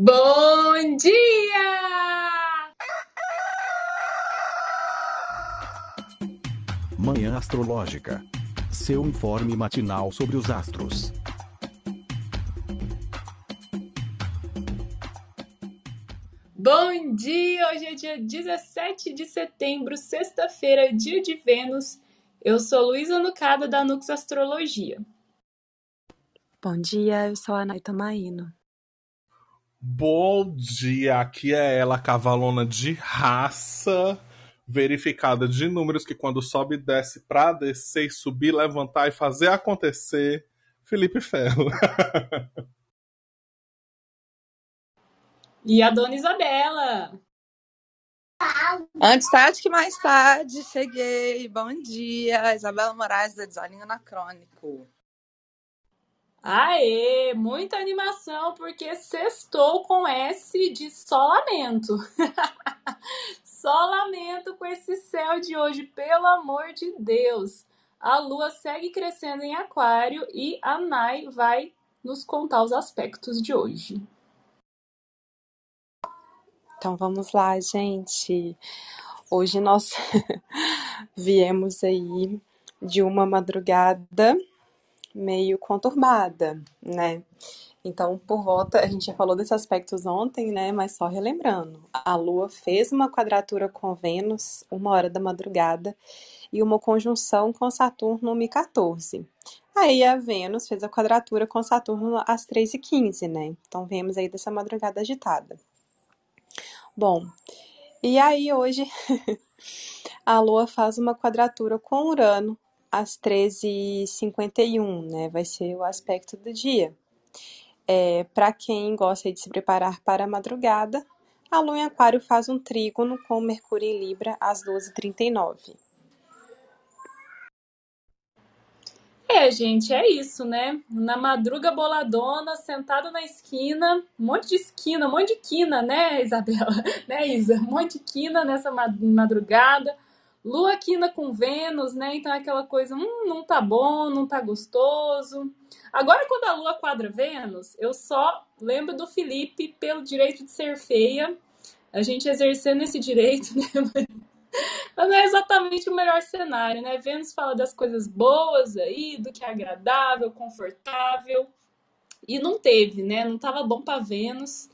Bom dia! Manhã Astrológica. Seu informe matinal sobre os astros. Bom dia! Hoje é dia 17 de setembro, sexta-feira, dia de Vênus. Eu sou Luísa Nucada, da Nux Astrologia. Bom dia, eu sou a Naita Maíno. Bom dia, aqui é ela, cavalona de raça, verificada de números que quando sobe e desce pra descer e subir, levantar e fazer acontecer, Felipe Ferro. E a Dona Isabela. Antes tarde que mais tarde, cheguei. Bom dia, Isabela Moraes, da Design Anacrônico. Aê, muita animação porque sextou com S de solamento. solamento com esse céu de hoje, pelo amor de Deus. A lua segue crescendo em Aquário e a Nai vai nos contar os aspectos de hoje. Então vamos lá, gente. Hoje nós viemos aí de uma madrugada meio conturbada, né? Então, por volta, a gente já falou desses aspectos ontem, né? Mas só relembrando, a Lua fez uma quadratura com Vênus, uma hora da madrugada, e uma conjunção com Saturno no 14. Aí a Vênus fez a quadratura com Saturno às 3h15, né? Então vemos aí dessa madrugada agitada. Bom, e aí hoje a Lua faz uma quadratura com Urano às 13h51, né? Vai ser o aspecto do dia. É, para quem gosta de se preparar para a madrugada, a Lua em Aquário faz um trígono com Mercúrio em Libra às 12h39. É, gente, é isso, né? Na madruga boladona, sentado na esquina, um monte de esquina, um monte de quina, né, Isabela? né, Isa? Um monte de quina nessa madrugada. Lua quina com Vênus, né? Então é aquela coisa, hum, não tá bom, não tá gostoso. Agora, quando a Lua quadra Vênus, eu só lembro do Felipe pelo direito de ser feia, a gente exercendo esse direito, né? Mas não é exatamente o melhor cenário, né? Vênus fala das coisas boas aí, do que é agradável, confortável. E não teve, né? Não estava bom para Vênus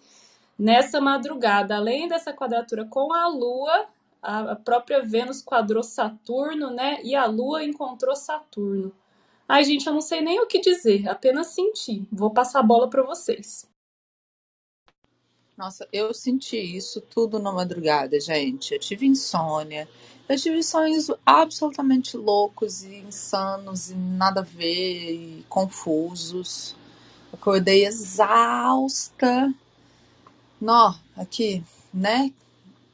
nessa madrugada. Além dessa quadratura com a Lua, a própria Vênus quadrou Saturno, né? E a Lua encontrou Saturno. Ai, gente, eu não sei nem o que dizer, apenas senti. Vou passar a bola para vocês. Nossa, eu senti isso tudo na madrugada, gente. Eu tive insônia. Eu tive sonhos absolutamente loucos e insanos e nada a ver e confusos. Acordei exausta. Nó, aqui, né?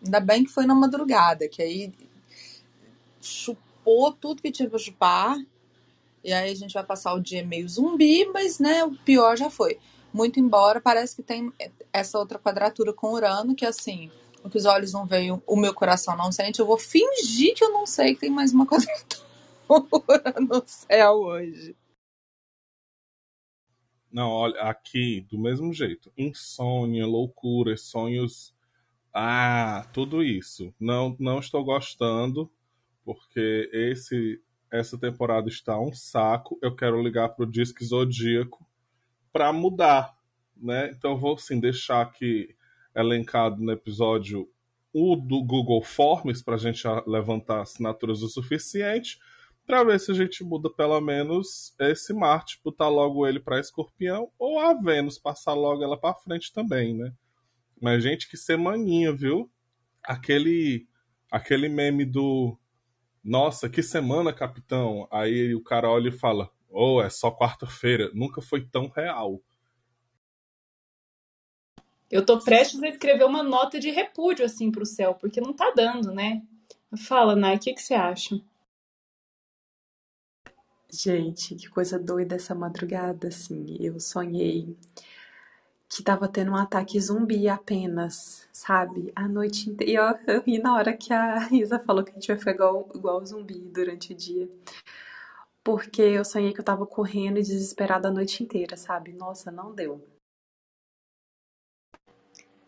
Ainda bem que foi na madrugada, que aí chupou tudo que tinha pra chupar. E aí a gente vai passar o dia meio zumbi, mas né, o pior já foi. Muito embora parece que tem essa outra quadratura com Urano, que assim, o que os olhos não veem, o meu coração não sente, eu vou fingir que eu não sei que tem mais uma quadratura no céu hoje. Não, olha, aqui, do mesmo jeito. Insônia, loucura, sonhos. Ah, tudo isso. Não, não estou gostando, porque esse essa temporada está um saco. Eu quero ligar pro Disque Zodíaco para mudar, né? Então vou sim deixar aqui elencado no episódio o do Google Forms para a gente levantar assinaturas o suficiente para ver se a gente muda pelo menos esse Marte, botar logo ele para Escorpião ou a Vênus passar logo ela para frente também, né? Mas gente, que semaninha, viu? Aquele aquele meme do nossa, que semana, capitão. Aí o cara olha e fala: "Oh, é só quarta-feira". Nunca foi tão real. Eu tô prestes a escrever uma nota de repúdio assim pro céu, porque não tá dando, né? Fala, Nai, o que, que você acha? Gente, que coisa doida essa madrugada, assim. Eu sonhei que tava tendo um ataque zumbi apenas, sabe? A noite inteira. E eu, eu ri na hora que a Isa falou que a gente vai ficar igual, igual zumbi durante o dia. Porque eu sonhei que eu tava correndo e desesperada a noite inteira, sabe? Nossa, não deu.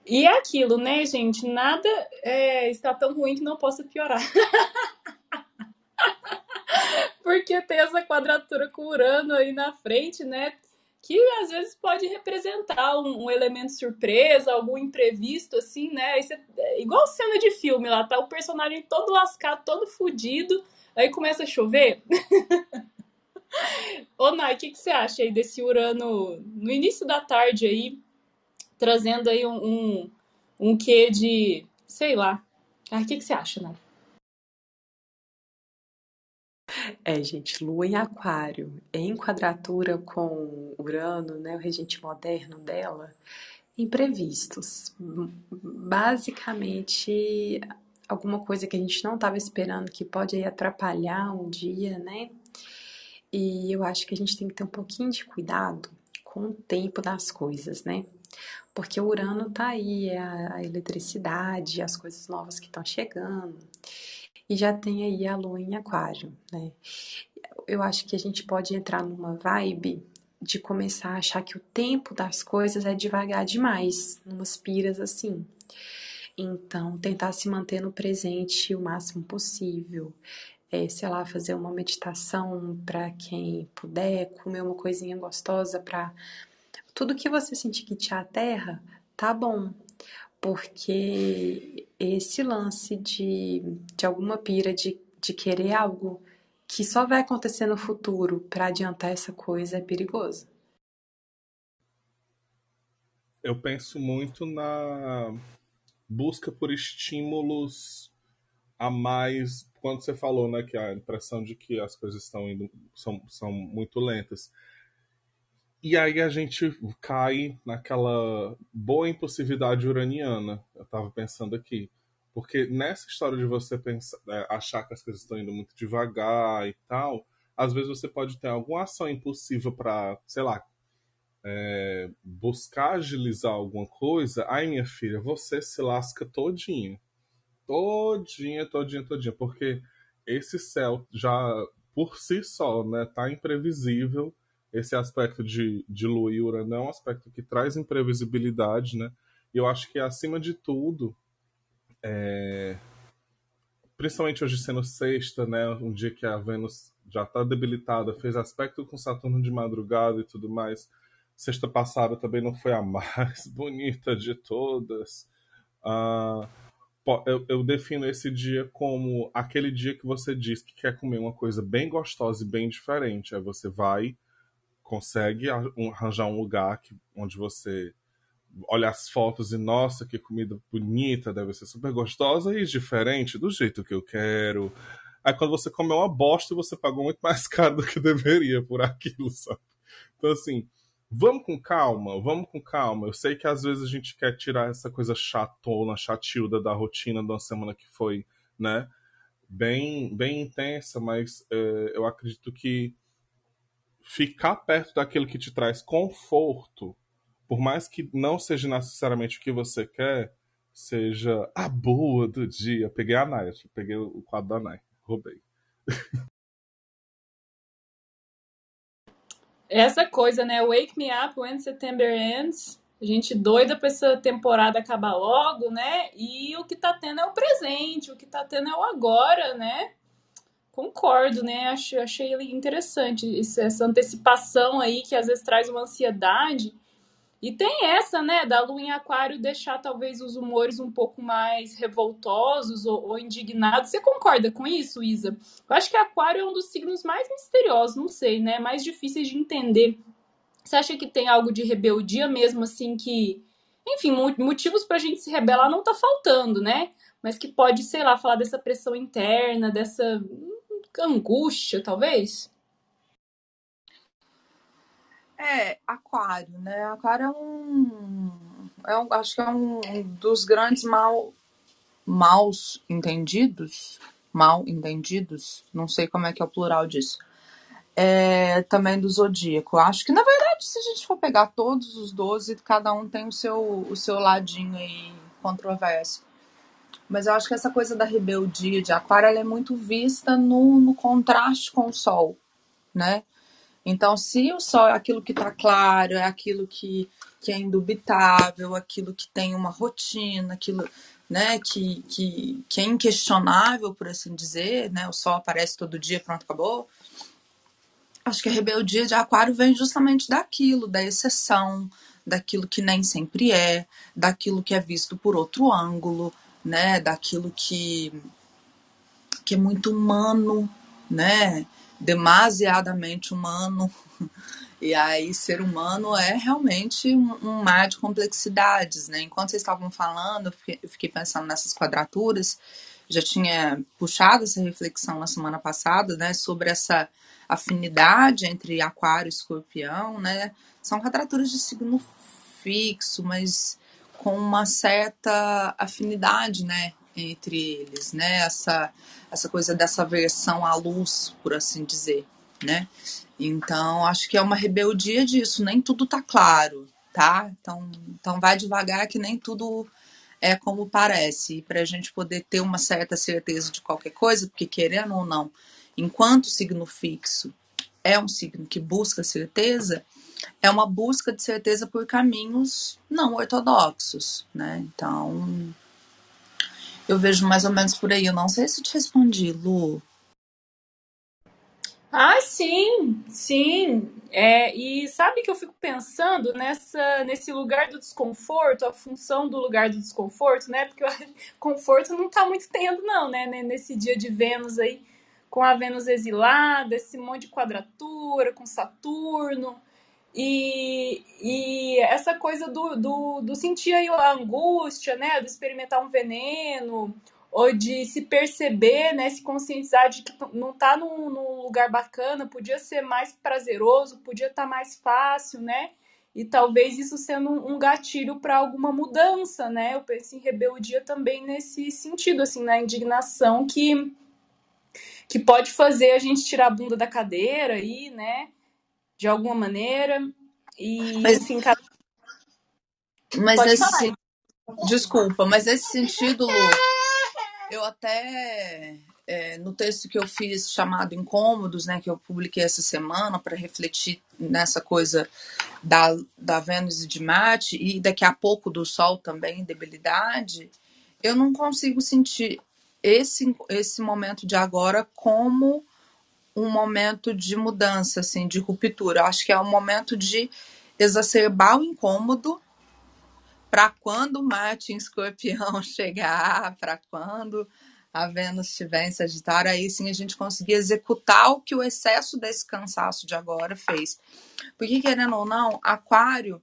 E é aquilo, né, gente? Nada é, está tão ruim que não possa piorar. Porque tem essa quadratura com Urano aí na frente, né? Que às vezes pode representar um, um elemento surpresa, algum imprevisto, assim, né? Você, é igual cena de filme lá, tá o personagem todo lascado, todo fudido, aí começa a chover. Ô, Nai, o que, que você acha aí desse Urano no início da tarde aí, trazendo aí um, um, um quê de, sei lá. Ah, o que, que você acha, Nai? É, gente, Lua em Aquário, em quadratura com Urano, né, o regente moderno dela, imprevistos. Basicamente, alguma coisa que a gente não estava esperando que pode aí atrapalhar um dia, né? E eu acho que a gente tem que ter um pouquinho de cuidado com o tempo das coisas, né? Porque o Urano tá aí, é a eletricidade, as coisas novas que estão chegando. E já tem aí a lua em aquário, né? Eu acho que a gente pode entrar numa vibe de começar a achar que o tempo das coisas é devagar demais, numas piras assim. Então, tentar se manter no presente o máximo possível. É, sei lá, fazer uma meditação para quem puder, comer uma coisinha gostosa para tudo que você sentir que te aterra, tá bom. Porque esse lance de, de alguma pira de, de querer algo que só vai acontecer no futuro para adiantar essa coisa é perigoso. Eu penso muito na busca por estímulos a mais. Quando você falou, né, que a impressão de que as coisas estão indo são, são muito lentas. E aí a gente cai naquela boa impulsividade uraniana. Eu estava pensando aqui. Porque nessa história de você pensar, é, achar que as coisas estão indo muito devagar e tal, às vezes você pode ter alguma ação impulsiva para, sei lá, é, buscar agilizar alguma coisa. Ai, minha filha, você se lasca todinha. Todinha, todinha, todinha. Porque esse céu já, por si só, né, tá imprevisível esse aspecto de, de Lua e Urano é um aspecto que traz imprevisibilidade, né? E eu acho que, acima de tudo, é... principalmente hoje sendo sexta, né? Um dia que a Vênus já está debilitada, fez aspecto com Saturno de madrugada e tudo mais. Sexta passada também não foi a mais bonita de todas. Uh, eu, eu, defino esse dia como aquele dia que você diz que quer comer uma coisa bem gostosa e bem diferente. Aí você vai consegue arranjar um lugar que, onde você olha as fotos e, nossa, que comida bonita, deve ser super gostosa e diferente, do jeito que eu quero. Aí quando você come uma bosta, você pagou muito mais caro do que deveria por aquilo, sabe? Então, assim, vamos com calma, vamos com calma. Eu sei que às vezes a gente quer tirar essa coisa chatona, chatilda da rotina de uma semana que foi, né, bem, bem intensa, mas é, eu acredito que ficar perto daquilo que te traz conforto, por mais que não seja necessariamente o que você quer, seja a boa do dia. Peguei a Naya, peguei o quadro da Naya, roubei. Essa coisa, né? Wake me up when September ends. A gente doida pra essa temporada acabar logo, né? E o que tá tendo é o presente, o que tá tendo é o agora, né? Concordo, né? Achei, achei interessante essa antecipação aí que às vezes traz uma ansiedade. E tem essa, né, da lua em aquário deixar talvez os humores um pouco mais revoltosos ou, ou, indignados. Você concorda com isso, Isa? Eu acho que aquário é um dos signos mais misteriosos, não sei, né, mais difíceis de entender. Você acha que tem algo de rebeldia mesmo, assim, que... Enfim, motivos pra gente se rebelar não tá faltando, né? Mas que pode, sei lá, falar dessa pressão interna, dessa angústia, talvez? É, aquário, né? Aquário é um. É um acho que é um dos grandes mal, maus entendidos. Mal entendidos. Não sei como é que é o plural disso. É, também do zodíaco. Acho que, na verdade, se a gente for pegar todos os 12, cada um tem o seu, o seu ladinho aí controverso. Mas eu acho que essa coisa da rebeldia de Aquário é muito vista no, no contraste com o Sol, né? Então, se o sol é aquilo que está claro, é aquilo que, que é indubitável, aquilo que tem uma rotina, aquilo né, que, que, que é inquestionável, por assim dizer, né, o sol aparece todo dia, pronto, acabou. Acho que a rebeldia de Aquário vem justamente daquilo, da exceção, daquilo que nem sempre é, daquilo que é visto por outro ângulo, né, daquilo que, que é muito humano, né, demasiadamente humano. E aí, ser humano é realmente um, mar de complexidades, né? Enquanto vocês estavam falando, eu fiquei pensando nessas quadraturas, já tinha puxado essa reflexão na semana passada, né, sobre essa afinidade entre aquário e escorpião, né? São quadraturas de signo fixo, mas com uma certa afinidade, né, entre eles, né? Essa essa coisa dessa versão à luz, por assim dizer, né? Então, acho que é uma rebeldia disso, nem tudo tá claro, tá? Então, então vai devagar que nem tudo é como parece. E para a gente poder ter uma certa certeza de qualquer coisa, porque querendo ou não, enquanto signo fixo é um signo que busca certeza, é uma busca de certeza por caminhos não ortodoxos, né? Então, eu vejo mais ou menos por aí. Eu não sei se te respondi, Lu. Ah, sim, sim. É, e sabe que eu fico pensando nessa, nesse lugar do desconforto, a função do lugar do desconforto, né? Porque o conforto não tá muito tendo, não, né? Nesse dia de Vênus aí, com a Vênus exilada, esse monte de quadratura, com Saturno. E, e essa coisa do, do, do sentir aí a angústia, né? Do experimentar um veneno, ou de se perceber, né, se conscientizar de que não está num, num, lugar bacana, podia ser mais prazeroso, podia estar tá mais fácil, né? E talvez isso sendo um, um gatilho para alguma mudança, né? Eu penso em rebeldia também nesse sentido, assim, na indignação que que pode fazer a gente tirar a bunda da cadeira aí, né? De alguma maneira. E, mas, enfim, cada... mas nesse, desculpa, mas nesse sentido, Lu, eu até é, no texto que eu fiz chamado Incômodos, né, que eu publiquei essa semana para refletir nessa coisa da, da Vênus e de Marte e daqui a pouco do Sol também, debilidade, eu não consigo sentir esse, esse momento de agora como um momento de mudança, assim, de ruptura. Eu acho que é um momento de exacerbar o incômodo para quando Marte em Escorpião chegar, para quando a Vênus estiver em Sagitário, aí sim a gente conseguir executar o que o excesso desse cansaço de agora fez. Porque, querendo ou não, Aquário,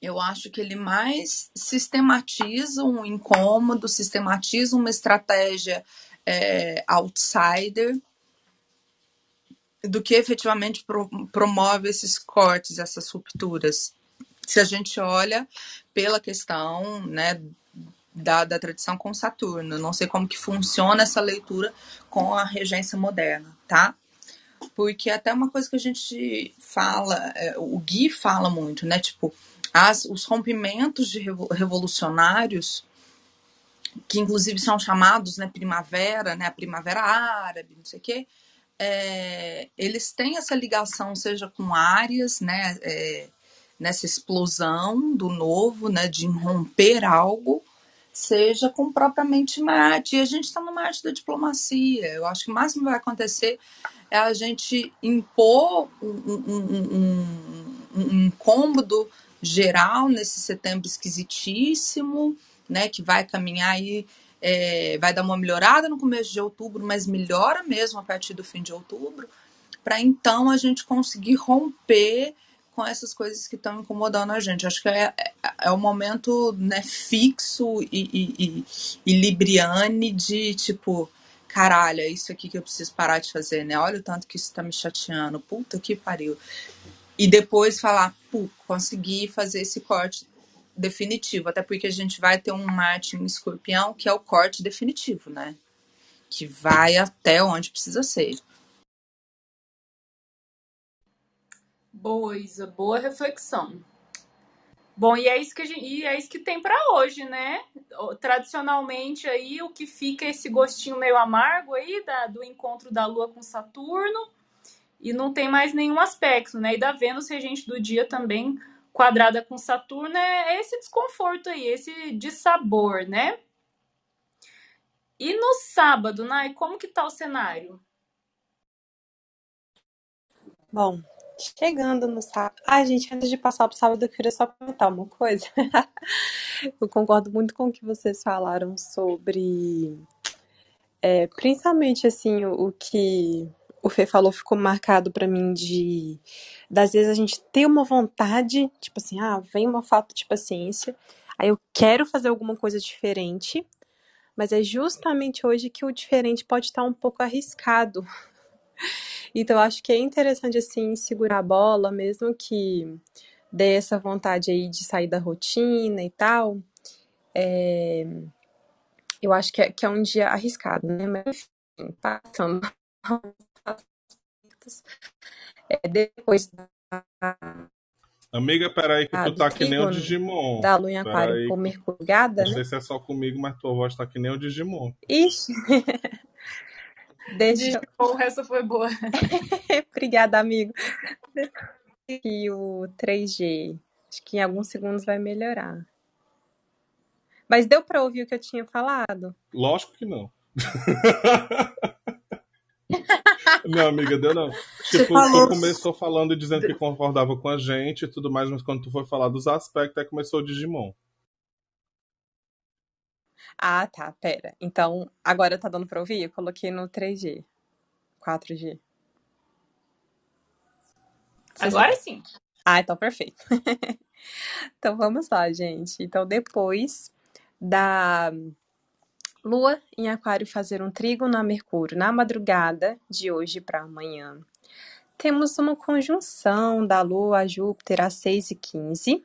eu acho que ele mais sistematiza um incômodo, sistematiza uma estratégia é, outsider do que efetivamente pro, promove esses cortes, essas rupturas se a gente olha pela questão né, da, da tradição com Saturno. Não sei como que funciona essa leitura com a regência moderna, tá? Porque até uma coisa que a gente fala, é, o Gui fala muito, né? Tipo, as, os rompimentos de revolucionários, que inclusive são chamados né, primavera, né, a primavera árabe, não sei o quê, é, eles têm essa ligação, seja com áreas, né, é, nessa explosão do novo, né, de romper algo, seja com propriamente Marte. E a gente está no Marte da diplomacia. Eu acho que o máximo que vai acontecer é a gente impor um, um, um, um incômodo geral nesse setembro esquisitíssimo, né, que vai caminhar aí, é, vai dar uma melhorada no começo de outubro, mas melhora mesmo a partir do fim de outubro, para então a gente conseguir romper com essas coisas que estão incomodando a gente. Acho que é, é, é o momento né, fixo e, e, e, e, libriane de tipo, caralho, é isso aqui que eu preciso parar de fazer, né? Olha o tanto que isso tá me chateando, puta que pariu. E depois falar, pô, consegui fazer esse corte definitivo, até porque a gente vai ter um Marte em escorpião que é o corte definitivo, né? Que vai até onde precisa ser. Boa, Isa, boa reflexão. Bom, e é isso que, gente, e é isso que tem para hoje, né? Tradicionalmente aí o que fica é esse gostinho meio amargo aí da, do encontro da Lua com Saturno. e não tem mais nenhum aspecto, né? E da Vênus regente do dia também quadrada com Saturno é esse desconforto aí, esse dissabor, né? E no sábado, Nai, como que tá o cenário? Bom, chegando no sábado. Ai, gente, antes de passar pro sábado, eu queria só comentar uma coisa. eu concordo muito com o que vocês falaram sobre. É, principalmente, assim, o, o que o Fê falou ficou marcado para mim de das vezes a gente ter uma vontade, tipo assim, ah, vem uma falta de paciência, aí eu quero fazer alguma coisa diferente, mas é justamente hoje que o diferente pode estar um pouco arriscado. Então acho que é interessante assim segurar a bola, mesmo que dê essa vontade aí de sair da rotina e tal. É... Eu acho que é, que é um dia arriscado, né? Mas enfim, passando é, depois da. Amiga, peraí, que ah, tu tá que nem o Digimon. Da lua em aquário com mercurgada, Não né? sei se é só comigo, mas tua voz tá que nem o Digimon. Ixi! Deixa... Digimon, essa foi boa. Obrigada, amigo. E o 3G. Acho que em alguns segundos vai melhorar. Mas deu pra ouvir o que eu tinha falado? Lógico que não. Não, amiga, deu não. Tipo, tu começou falando e dizendo que concordava com a gente e tudo mais, mas quando tu foi falar dos aspectos, aí começou o Digimon. Ah, tá, pera. Então, agora tá dando pra ouvir? Eu coloquei no 3G. 4G. Vocês agora sim. Ah, então perfeito. então vamos lá, gente. Então, depois da Lua em Aquário fazer um trígono a Mercúrio na madrugada de hoje para amanhã. Temos uma conjunção da Lua a Júpiter às 6 e 15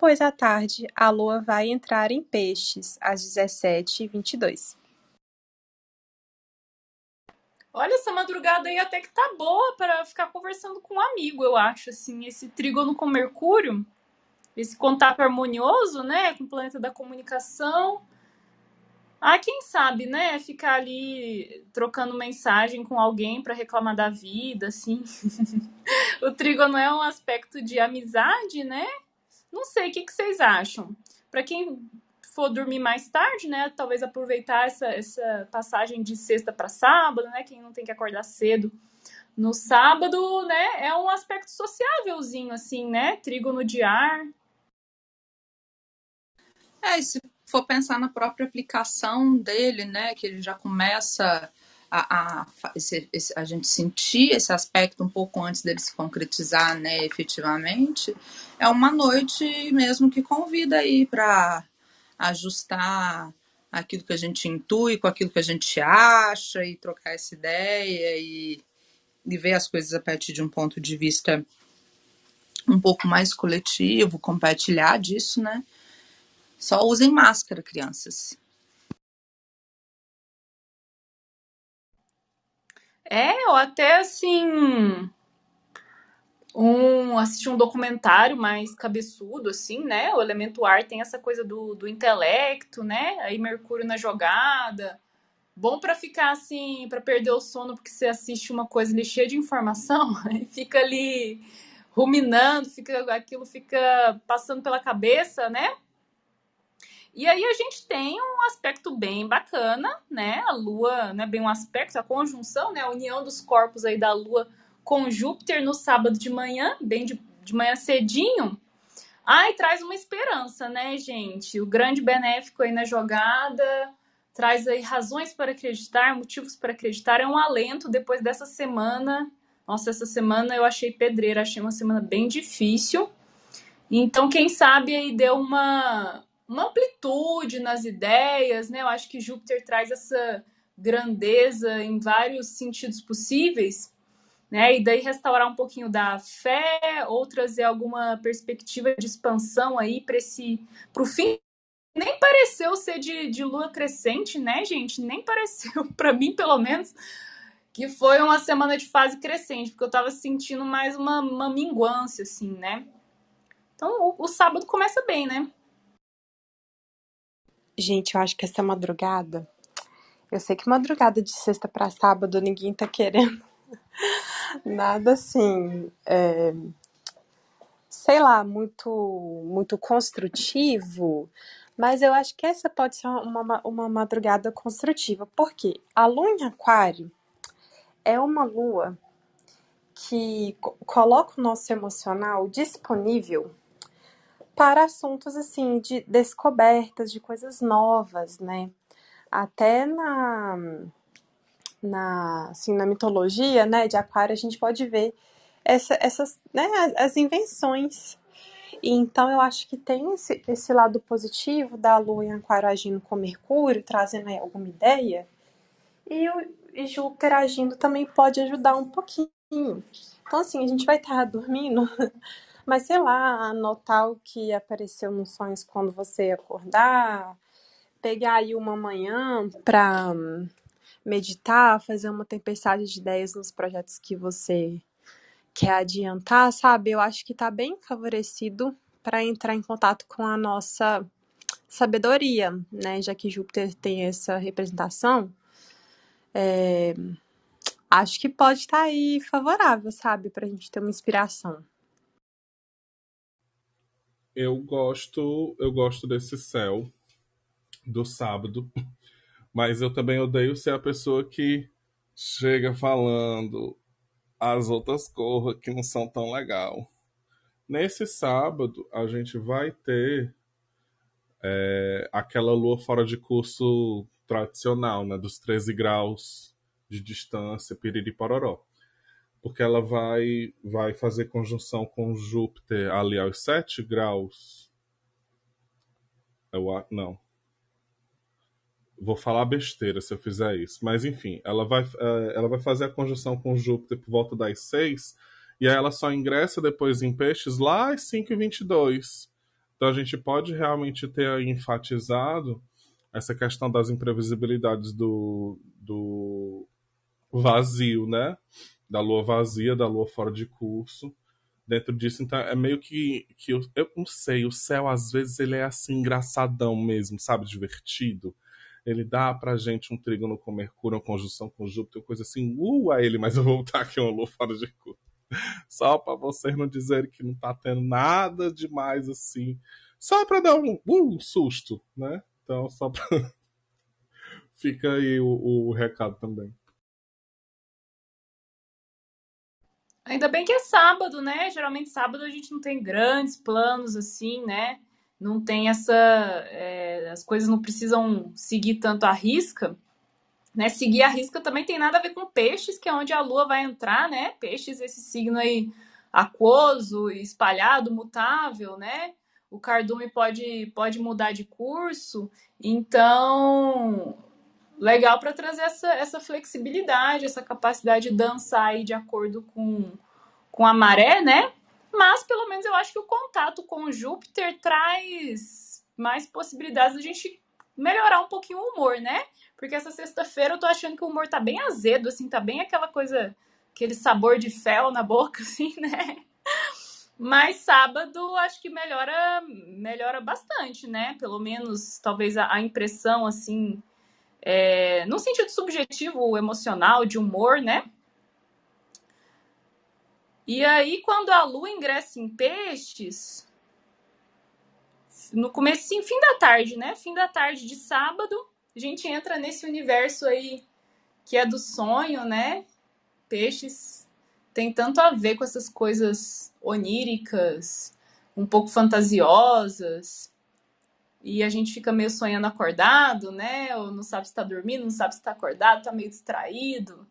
depois à tarde a Lua vai entrar em Peixes às 17 e 22 Olha, essa madrugada aí até que tá boa para ficar conversando com um amigo, eu acho, assim, esse trígono com Mercúrio, esse contato harmonioso, né, com o planeta da comunicação, ah, quem sabe, né? Ficar ali trocando mensagem com alguém para reclamar da vida, assim. o trígono é um aspecto de amizade, né? Não sei, o que, que vocês acham? Para quem for dormir mais tarde, né? Talvez aproveitar essa, essa passagem de sexta para sábado, né? Quem não tem que acordar cedo no sábado, né? É um aspecto sociávelzinho, assim, né? Trígono de ar. É, se for pensar na própria aplicação dele, né, que ele já começa a, a, esse, esse, a gente sentir esse aspecto um pouco antes dele se concretizar, né, efetivamente, é uma noite mesmo que convida aí para ajustar aquilo que a gente intui com aquilo que a gente acha e trocar essa ideia e, e ver as coisas a partir de um ponto de vista um pouco mais coletivo, compartilhar disso, né? Só usem máscara, crianças. É, ou até assim. Um, assistir um documentário mais cabeçudo, assim, né? O elemento ar tem essa coisa do, do intelecto, né? Aí Mercúrio na jogada. Bom para ficar assim, para perder o sono, porque você assiste uma coisa ali cheia de informação e fica ali ruminando, fica, aquilo fica passando pela cabeça, né? E aí a gente tem um aspecto bem bacana, né? A Lua não é bem um aspecto, a conjunção, né? A união dos corpos aí da Lua com Júpiter no sábado de manhã, bem de, de manhã cedinho. Ai, traz uma esperança, né, gente? O grande benéfico aí na jogada traz aí razões para acreditar, motivos para acreditar. É um alento depois dessa semana. Nossa, essa semana eu achei pedreira, achei uma semana bem difícil. Então, quem sabe aí deu uma uma amplitude nas ideias, né? Eu acho que Júpiter traz essa grandeza em vários sentidos possíveis, né? E daí restaurar um pouquinho da fé, ou trazer alguma perspectiva de expansão aí para esse pro fim. Nem pareceu ser de, de lua crescente, né, gente? Nem pareceu, para mim, pelo menos, que foi uma semana de fase crescente, porque eu tava sentindo mais uma, uma minguância, assim, né? Então, o, o sábado começa bem, né? Gente, eu acho que essa madrugada. Eu sei que madrugada de sexta para sábado ninguém tá querendo Nada assim, é, sei lá, muito, muito construtivo, mas eu acho que essa pode ser uma, uma madrugada construtiva, porque a lua em aquário é uma lua que coloca o nosso emocional disponível para assuntos assim de descobertas de coisas novas, né? Até na na assim na mitologia, né, de Aquário a gente pode ver essa, essas, né, as, as invenções. Então eu acho que tem esse, esse lado positivo da Lua em Aquário agindo com Mercúrio, trazendo aí alguma ideia. E o e Júpiter agindo também pode ajudar um pouquinho. Então, assim, a gente vai estar dormindo, mas sei lá, anotar o que apareceu nos sonhos quando você acordar, pegar aí uma manhã para meditar, fazer uma tempestade de ideias nos projetos que você quer adiantar, sabe? Eu acho que está bem favorecido para entrar em contato com a nossa sabedoria, né? Já que Júpiter tem essa representação, é, acho que pode estar tá aí favorável, sabe? Para a gente ter uma inspiração. Eu gosto, eu gosto desse céu do sábado, mas eu também odeio ser a pessoa que chega falando as outras cores que não são tão legal. Nesse sábado, a gente vai ter é, aquela lua fora de curso tradicional, né, dos 13 graus de distância, piriri pororó. Porque ela vai, vai fazer conjunção com Júpiter ali aos 7 graus. Eu, não, vou falar besteira se eu fizer isso, mas enfim, ela vai, é, ela vai fazer a conjunção com Júpiter por volta das 6, e aí ela só ingressa depois em peixes lá às 5 e 22. Então a gente pode realmente ter enfatizado essa questão das imprevisibilidades do, do vazio, né? Da lua vazia, da lua fora de curso. Dentro disso, então, é meio que, que eu, eu não sei, o céu às vezes ele é assim engraçadão mesmo, sabe? Divertido ele dá pra gente um trígono com Mercúrio, uma conjunção com Júpiter, coisa assim, uh, a ele, mas eu vou botar aqui uma lua fora de curso. Só para vocês não dizerem que não tá tendo nada demais assim. Só para dar um, uh, um susto, né? Então, só pra. Fica aí o, o recado também. Ainda bem que é sábado, né? Geralmente sábado a gente não tem grandes planos assim, né? não tem essa. É, as coisas não precisam seguir tanto a risca. Né? Seguir a risca também tem nada a ver com peixes, que é onde a lua vai entrar, né? Peixes, esse signo aí aquoso, espalhado, mutável, né? O cardume pode, pode mudar de curso. Então, legal para trazer essa, essa flexibilidade, essa capacidade de dançar aí de acordo com, com a maré, né? Mas pelo menos eu acho que o contato com Júpiter traz mais possibilidades da gente melhorar um pouquinho o humor, né? Porque essa sexta-feira eu tô achando que o humor tá bem azedo, assim, tá bem aquela coisa, aquele sabor de fel na boca, assim, né? Mas sábado acho que melhora, melhora bastante, né? Pelo menos talvez a, a impressão, assim, é, no sentido subjetivo, emocional, de humor, né? E aí, quando a lua ingressa em peixes, no começo, sim, fim da tarde, né? Fim da tarde de sábado, a gente entra nesse universo aí que é do sonho, né? Peixes tem tanto a ver com essas coisas oníricas, um pouco fantasiosas. E a gente fica meio sonhando acordado, né? Ou não sabe se tá dormindo, não sabe se tá acordado, tá meio distraído.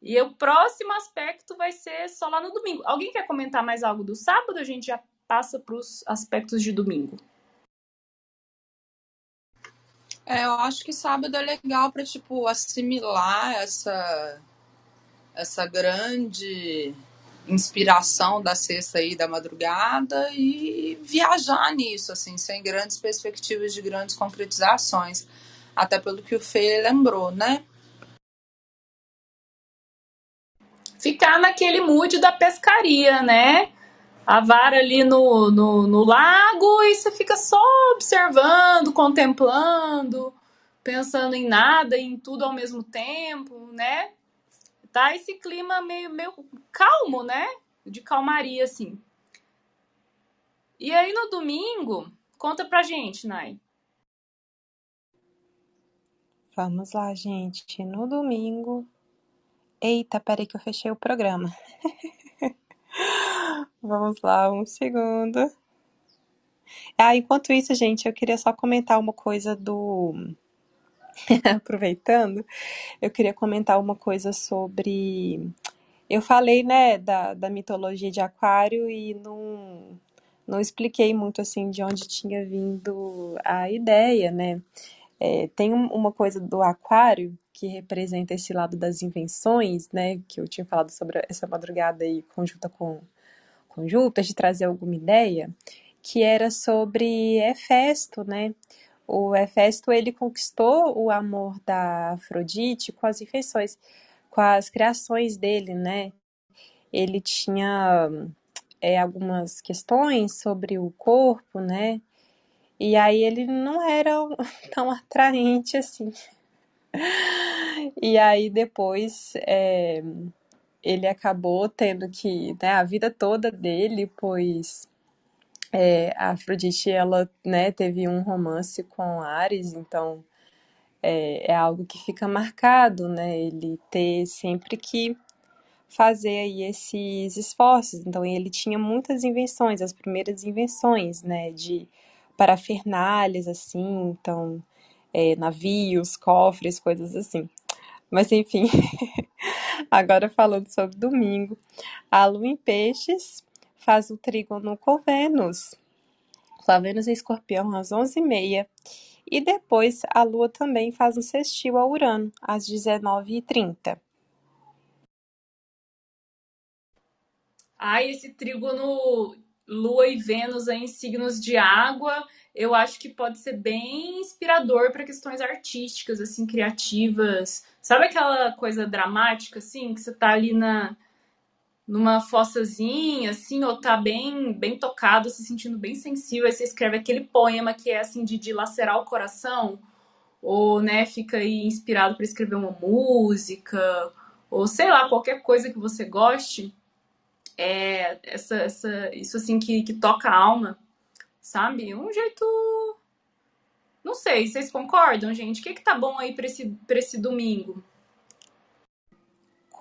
E o próximo aspecto vai ser só lá no domingo. Alguém quer comentar mais algo do sábado? A gente já passa para os aspectos de domingo. É, eu acho que sábado é legal para tipo assimilar essa essa grande inspiração da sexta aí da madrugada e viajar nisso assim, sem grandes perspectivas de grandes concretizações. Até pelo que o Fê lembrou, né? ficar naquele mood da pescaria, né? A vara ali no, no, no lago e você fica só observando, contemplando, pensando em nada e em tudo ao mesmo tempo, né? Tá esse clima meio, meio calmo, né? De calmaria, assim. E aí no domingo, conta pra gente, Nai. Vamos lá, gente. No domingo. Eita, peraí que eu fechei o programa. Vamos lá, um segundo. Ah, enquanto isso, gente, eu queria só comentar uma coisa do. Aproveitando, eu queria comentar uma coisa sobre. Eu falei, né, da, da mitologia de Aquário e não, não expliquei muito assim de onde tinha vindo a ideia, né? É, tem uma coisa do Aquário que representa esse lado das invenções, né? Que eu tinha falado sobre essa madrugada aí conjunta com, com Júpiter, de trazer alguma ideia, que era sobre Hefesto, né? O Hefesto, ele conquistou o amor da Afrodite com as invenções, com as criações dele, né? Ele tinha é, algumas questões sobre o corpo, né? E aí ele não era tão atraente assim. E aí depois é, ele acabou tendo que, né, a vida toda dele, pois é, a Afrodite, ela, né, teve um romance com Ares, então é, é algo que fica marcado, né, ele ter sempre que fazer aí esses esforços. Então ele tinha muitas invenções, as primeiras invenções, né, de parafernálias assim, então é, navios, cofres, coisas assim. Mas enfim, agora falando sobre domingo, a lua em peixes faz o trígono com Vênus. Com a Vênus em escorpião às 11h30. E depois a lua também faz um sextil a Urano às 19h30. Ai, esse trígono Lua e Vênus em signos de água, eu acho que pode ser bem inspirador para questões artísticas, assim, criativas. Sabe aquela coisa dramática, assim, que você tá ali na numa fossazinha, assim, ou tá bem, bem tocado, se sentindo bem sensível, aí você escreve aquele poema que é, assim, de dilacerar o coração, ou, né, fica aí inspirado para escrever uma música, ou sei lá, qualquer coisa que você goste é essa, essa, isso assim que, que toca a alma, sabe? Um jeito. Não sei, vocês concordam, gente? O que, que tá bom aí pra esse, pra esse domingo?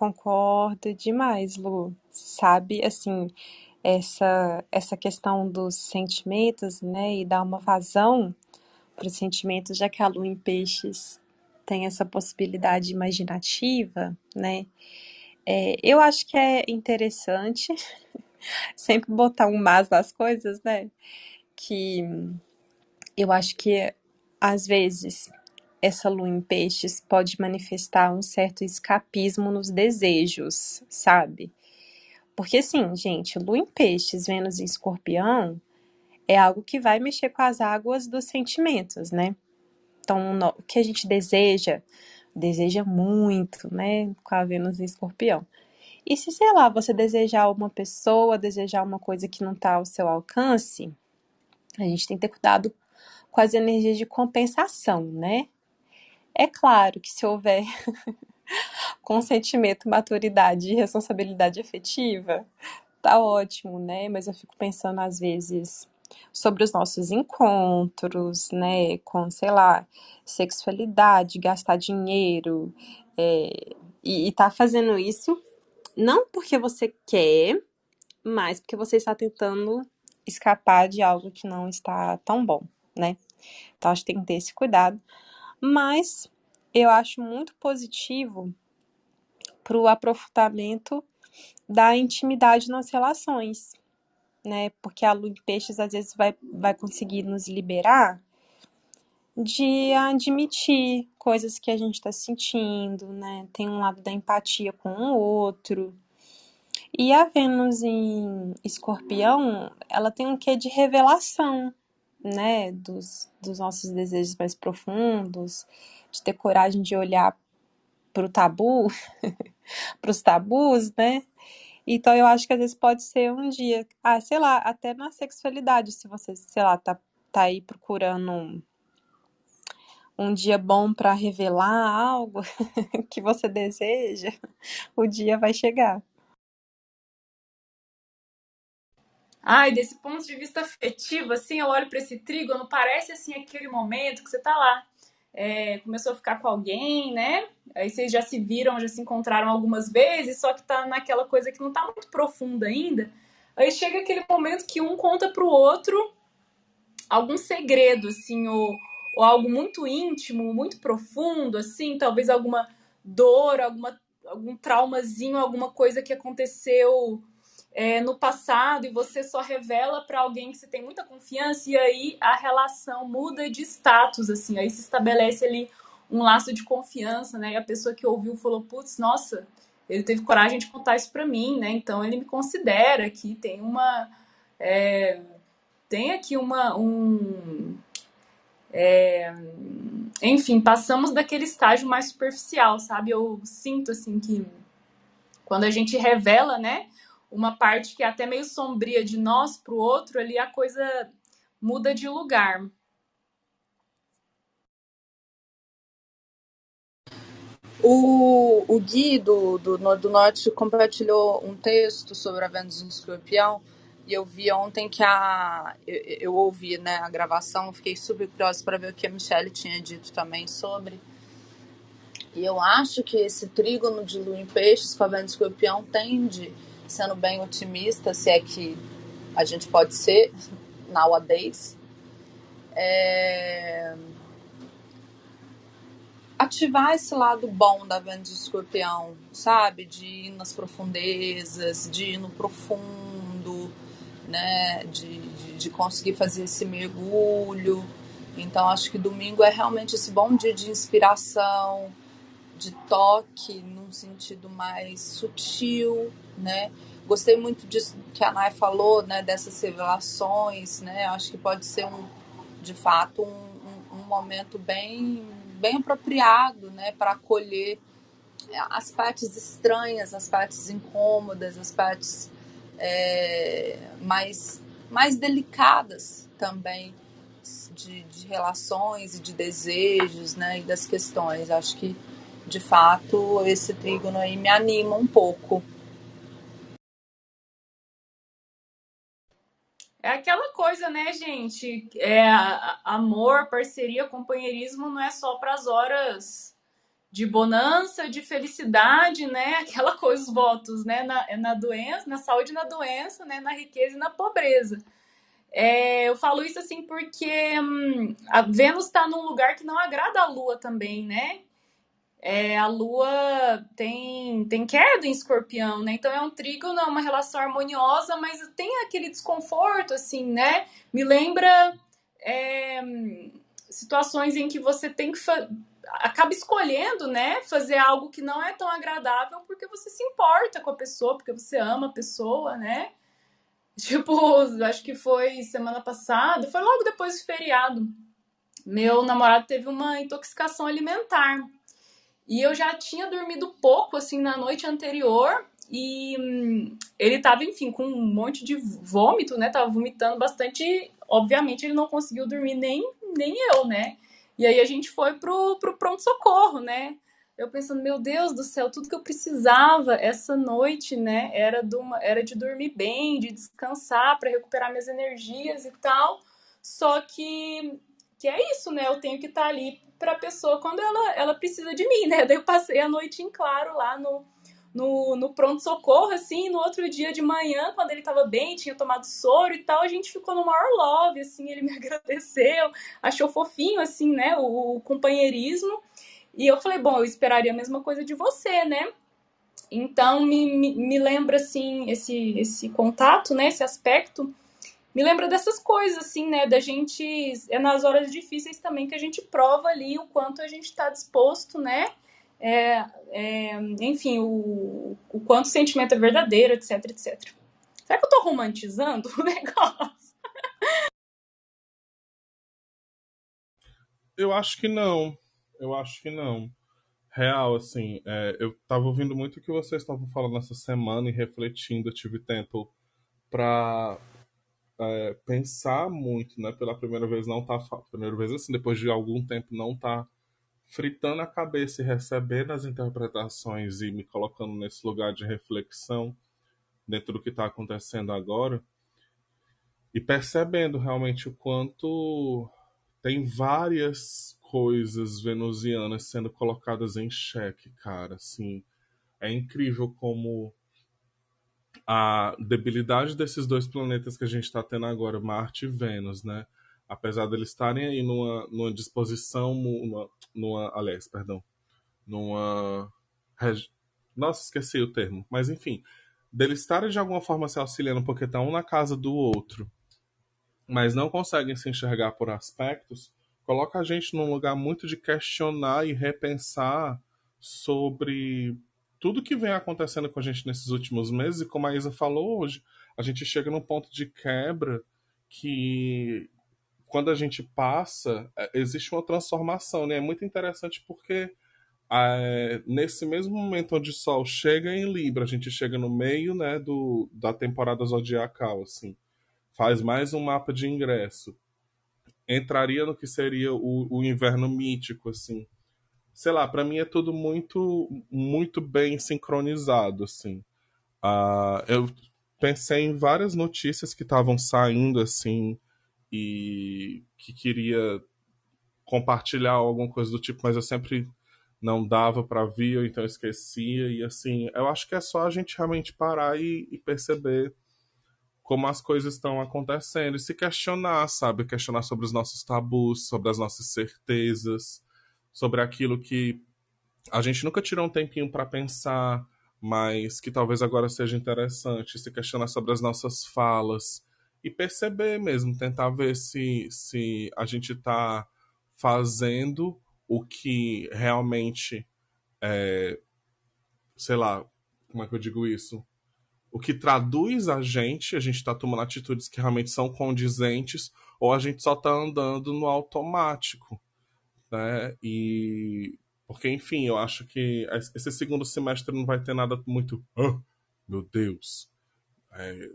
Concordo demais, Lu. Sabe, assim, essa, essa questão dos sentimentos, né? E dar uma vazão para os sentimentos, já que a lua em peixes tem essa possibilidade imaginativa, né? É, eu acho que é interessante sempre botar um mas nas coisas, né? Que eu acho que às vezes essa lua em peixes pode manifestar um certo escapismo nos desejos, sabe? Porque assim, gente, lua em peixes, Vênus em escorpião é algo que vai mexer com as águas dos sentimentos, né? Então, o que a gente deseja deseja muito, né? Com a Vênus em escorpião. E se, sei lá, você desejar uma pessoa, desejar uma coisa que não está ao seu alcance, a gente tem que ter cuidado com as energias de compensação, né? É claro que se houver consentimento, maturidade e responsabilidade efetiva, tá ótimo, né? Mas eu fico pensando às vezes sobre os nossos encontros, né, com, sei lá, sexualidade, gastar dinheiro, é, e, e tá fazendo isso não porque você quer, mas porque você está tentando escapar de algo que não está tão bom, né? Então acho que tem que ter esse cuidado. Mas eu acho muito positivo para o aprofundamento da intimidade nas relações né? Porque a lua em peixes às vezes vai, vai conseguir nos liberar de admitir coisas que a gente está sentindo, né? Tem um lado da empatia com o outro. E a Vênus em escorpião, ela tem um quê de revelação, né? Dos, dos nossos desejos mais profundos, de ter coragem de olhar para o tabu, para os tabus, né? Então eu acho que às vezes pode ser um dia, ah, sei lá, até na sexualidade, se você, sei lá, tá, tá aí procurando um, um dia bom para revelar algo que você deseja, o dia vai chegar. Ai, desse ponto de vista afetivo, assim, eu olho para esse trígono, parece assim aquele momento que você tá lá, é, começou a ficar com alguém, né? Aí vocês já se viram, já se encontraram algumas vezes, só que tá naquela coisa que não tá muito profunda ainda. Aí chega aquele momento que um conta pro outro algum segredo, assim, ou, ou algo muito íntimo, muito profundo, assim, talvez alguma dor, alguma, algum traumazinho, alguma coisa que aconteceu é, no passado e você só revela para alguém que você tem muita confiança e aí a relação muda de status, assim, aí se estabelece ali um laço de confiança, né? E a pessoa que ouviu falou, putz, nossa, ele teve coragem de contar isso para mim, né? Então ele me considera que tem uma é, tem aqui uma um é, enfim, passamos daquele estágio mais superficial, sabe? Eu sinto assim que quando a gente revela, né, uma parte que é até meio sombria de nós para o outro, ali a coisa muda de lugar. O, o Gui do, do, do Norte compartilhou um texto sobre a Vênus no Escorpião e eu vi ontem que a. Eu, eu ouvi né, a gravação, fiquei super curiosa para ver o que a Michelle tinha dito também sobre. E eu acho que esse trígono de lua em peixes com a Vênus Escorpião tende sendo bem otimista, se é que a gente pode ser nowadays, é... ativar esse lado bom da Vênus de Escorpião, sabe? De ir nas profundezas, de ir no profundo, né? De, de, de conseguir fazer esse mergulho. Então, acho que domingo é realmente esse bom dia de inspiração, de toque num sentido mais sutil, né? Gostei muito disso que a Nai falou, né? Dessas revelações, né? Acho que pode ser um, de fato, um, um, um momento bem, bem apropriado, né? Para acolher as partes estranhas, as partes incômodas, as partes é, mais, mais delicadas também de, de relações e de desejos, né? E das questões. Acho que de fato, esse trígono aí me anima um pouco. É aquela coisa, né, gente? É, amor, parceria, companheirismo não é só para as horas de bonança, de felicidade, né? Aquela coisa, os votos, né? Na, na doença, na saúde na doença, né? Na riqueza e na pobreza. É, eu falo isso assim porque hum, a Vênus está num lugar que não agrada a Lua também, né? É, a Lua tem, tem queda em escorpião, né? Então é um trígono, é uma relação harmoniosa, mas tem aquele desconforto, assim, né? Me lembra é, situações em que você tem que acaba escolhendo, né, fazer algo que não é tão agradável porque você se importa com a pessoa, porque você ama a pessoa, né? Tipo, acho que foi semana passada, foi logo depois do feriado. Meu namorado teve uma intoxicação alimentar. E eu já tinha dormido pouco, assim, na noite anterior. E hum, ele tava, enfim, com um monte de vômito, né? Tava vomitando bastante. Obviamente, ele não conseguiu dormir nem, nem eu, né? E aí a gente foi pro, pro pronto-socorro, né? Eu pensando, meu Deus do céu, tudo que eu precisava essa noite, né? Era de, uma, era de dormir bem, de descansar para recuperar minhas energias e tal. Só que, que é isso, né? Eu tenho que estar tá ali para a pessoa quando ela, ela precisa de mim, né? Daí eu passei a noite em claro lá no, no, no pronto-socorro, assim, no outro dia de manhã, quando ele tava bem, tinha tomado soro e tal, a gente ficou no maior love, assim, ele me agradeceu, achou fofinho, assim, né, o, o companheirismo, e eu falei, bom, eu esperaria a mesma coisa de você, né? Então, me, me, me lembra, assim, esse, esse contato, né, esse aspecto me lembra dessas coisas, assim, né? Da gente. É nas horas difíceis também que a gente prova ali o quanto a gente está disposto, né? É, é, enfim, o, o quanto o sentimento é verdadeiro, etc, etc. Será que eu tô romantizando o negócio? Eu acho que não. Eu acho que não. Real, assim, é, eu tava ouvindo muito o que vocês estavam falando essa semana e refletindo, eu tive tempo para é, pensar muito, né? Pela primeira vez não tá primeira vez assim, depois de algum tempo não tá fritando a cabeça e recebendo as interpretações e me colocando nesse lugar de reflexão dentro do que está acontecendo agora e percebendo realmente o quanto tem várias coisas venusianas sendo colocadas em xeque, cara. Assim, é incrível como a debilidade desses dois planetas que a gente está tendo agora, Marte e Vênus, né? Apesar deles estarem aí numa, numa disposição, numa, numa, aliás, perdão, numa, nossa, esqueci o termo, mas enfim, deles estarem de alguma forma se auxiliando porque estão um na casa do outro, mas não conseguem se enxergar por aspectos, coloca a gente num lugar muito de questionar e repensar sobre tudo que vem acontecendo com a gente nesses últimos meses, e como a Isa falou hoje, a gente chega num ponto de quebra que quando a gente passa, é, existe uma transformação, né? É muito interessante porque é, nesse mesmo momento onde o Sol chega em Libra, a gente chega no meio, né, do, da temporada zodiacal, assim, faz mais um mapa de ingresso, entraria no que seria o, o inverno mítico, assim, sei lá, para mim é tudo muito muito bem sincronizado, assim. Uh, eu pensei em várias notícias que estavam saindo, assim, e que queria compartilhar alguma coisa do tipo, mas eu sempre não dava para ou então esquecia, e assim, eu acho que é só a gente realmente parar e, e perceber como as coisas estão acontecendo e se questionar, sabe? Questionar sobre os nossos tabus, sobre as nossas certezas, sobre aquilo que a gente nunca tirou um tempinho para pensar, mas que talvez agora seja interessante, se questionar sobre as nossas falas e perceber mesmo, tentar ver se, se a gente está fazendo o que realmente é, sei lá, como é que eu digo isso? O que traduz a gente, a gente está tomando atitudes que realmente são condizentes, ou a gente só está andando no automático né? E porque, enfim, eu acho que esse segundo semestre não vai ter nada muito. Meu Deus! É,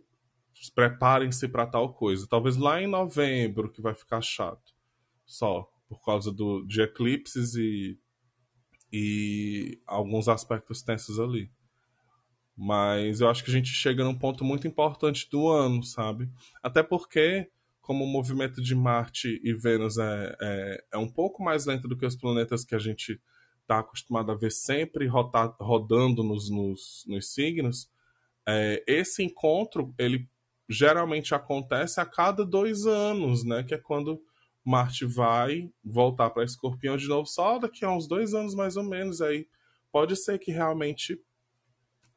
Preparem-se para tal coisa. Talvez lá em novembro que vai ficar chato. Só por causa do, de eclipses e, e alguns aspectos tensos ali. Mas eu acho que a gente chega num ponto muito importante do ano, sabe? Até porque como o movimento de Marte e Vênus é, é, é um pouco mais lento do que os planetas que a gente está acostumado a ver sempre rotar, rodando nos, nos, nos signos, é, esse encontro ele geralmente acontece a cada dois anos, né? Que é quando Marte vai voltar para Escorpião de novo, só daqui a uns dois anos mais ou menos. Aí pode ser que realmente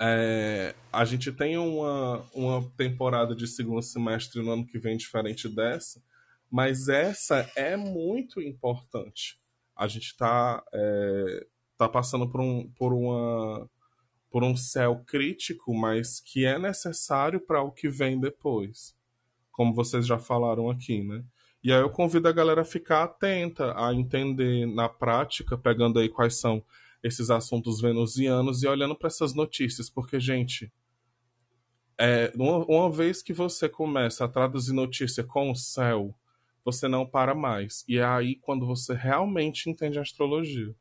é, a gente tem uma, uma temporada de segundo semestre no ano que vem diferente dessa, mas essa é muito importante. A gente está é, tá passando por, um, por, uma, por um céu crítico, mas que é necessário para o que vem depois, como vocês já falaram aqui, né? E aí eu convido a galera a ficar atenta, a entender na prática, pegando aí quais são esses assuntos venusianos e olhando para essas notícias, porque, gente, é, uma, uma vez que você começa a traduzir notícia com o céu, você não para mais. E é aí quando você realmente entende astrologia.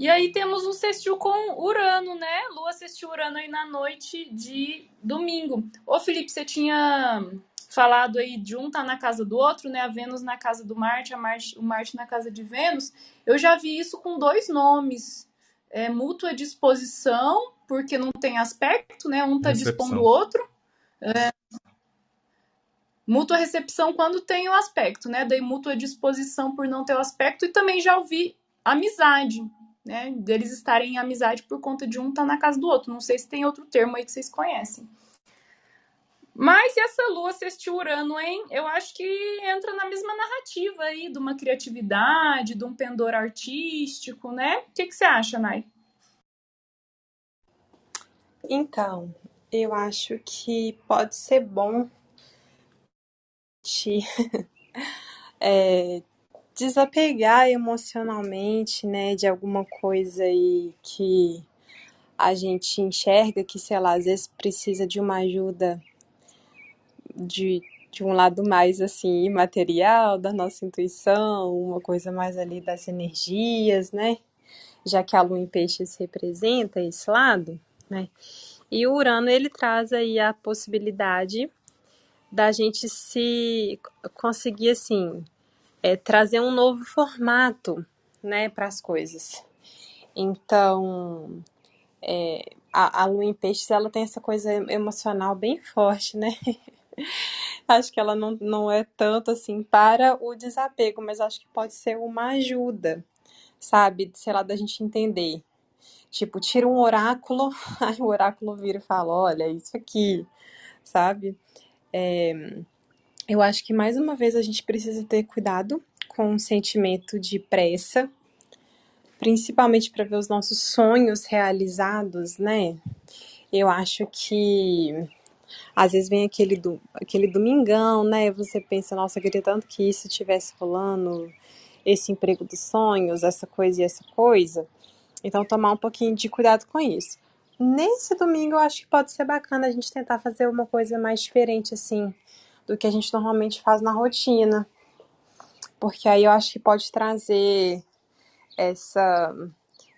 E aí temos um sextil com Urano, né? Lua sextil Urano aí na noite de domingo. Ô, Felipe, você tinha falado aí de um tá na casa do outro, né? A Vênus na casa do Marte, a Marte, o Marte na casa de Vênus. Eu já vi isso com dois nomes. É, mútua disposição, porque não tem aspecto, né? Um tá Recepção. dispondo o outro. É, mútua recepção quando tem o aspecto, né? Daí mútua disposição por não ter o aspecto. E também já ouvi amizade, né? Deles estarem em amizade por conta de um estar tá na casa do outro. Não sei se tem outro termo aí que vocês conhecem. Mas essa lua sextil Urano, hein? Eu acho que entra na mesma narrativa aí de uma criatividade, de um pendor artístico, né? O que, que você acha, Nai? Então, eu acho que pode ser bom te é, desapegar emocionalmente, né, de alguma coisa aí que a gente enxerga que, sei lá, às vezes precisa de uma ajuda de, de um lado mais assim imaterial da nossa intuição, uma coisa mais ali das energias, né? Já que a lua em peixes representa esse lado, né? E o Urano ele traz aí a possibilidade da gente se conseguir assim é, trazer um novo formato, né, para as coisas. Então, é, a, a lua em peixes ela tem essa coisa emocional bem forte, né? acho que ela não, não é tanto assim para o desapego, mas acho que pode ser uma ajuda, sabe? Sei lá, da gente entender. Tipo, tira um oráculo, aí o oráculo vira e fala: olha, isso aqui, sabe? É, eu acho que mais uma vez a gente precisa ter cuidado com o sentimento de pressa, principalmente para ver os nossos sonhos realizados, né? Eu acho que às vezes vem aquele, do, aquele domingão, né? Você pensa, nossa, eu queria tanto que isso tivesse rolando, esse emprego dos sonhos, essa coisa e essa coisa. Então, tomar um pouquinho de cuidado com isso. Nesse domingo, eu acho que pode ser bacana a gente tentar fazer uma coisa mais diferente, assim, do que a gente normalmente faz na rotina. Porque aí eu acho que pode trazer essa,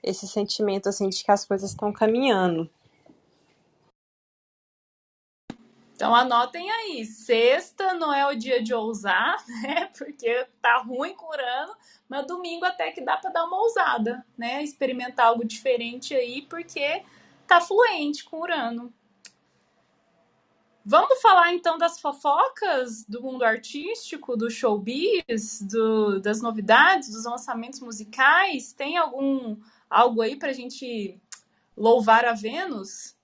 esse sentimento, assim, de que as coisas estão caminhando. Então anotem aí, sexta não é o dia de ousar, né? Porque tá ruim curando, mas domingo até que dá para dar uma ousada, né? Experimentar algo diferente aí, porque tá fluente com Urano. Vamos falar então das fofocas do mundo artístico, do showbiz, do, das novidades, dos lançamentos musicais. Tem algum algo aí pra gente louvar a Vênus?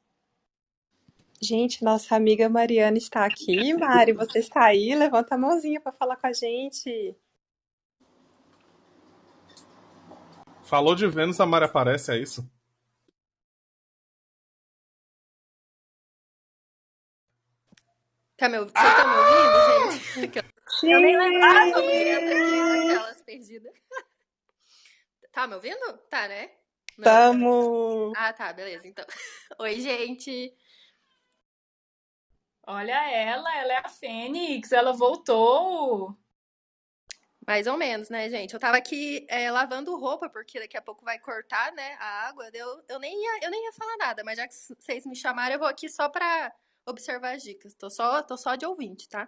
Gente, nossa amiga Mariana está aqui. Mari, você está aí? Levanta a mãozinha para falar com a gente. Falou de Vênus, a Mari aparece, é isso? Tá me, Vocês estão me ouvindo, gente? Eu nem lembrava como entra aquelas perdidas. Tá me ouvindo? Tá, né? Não, Tamo! Ah, tá, beleza. Então. Oi, gente. Olha ela, ela é a Fênix, ela voltou. Mais ou menos, né, gente? Eu tava aqui é, lavando roupa, porque daqui a pouco vai cortar, né, a água. Eu, eu, nem ia, eu nem ia falar nada, mas já que vocês me chamaram, eu vou aqui só pra observar as dicas. Tô só, tô só de ouvinte, tá?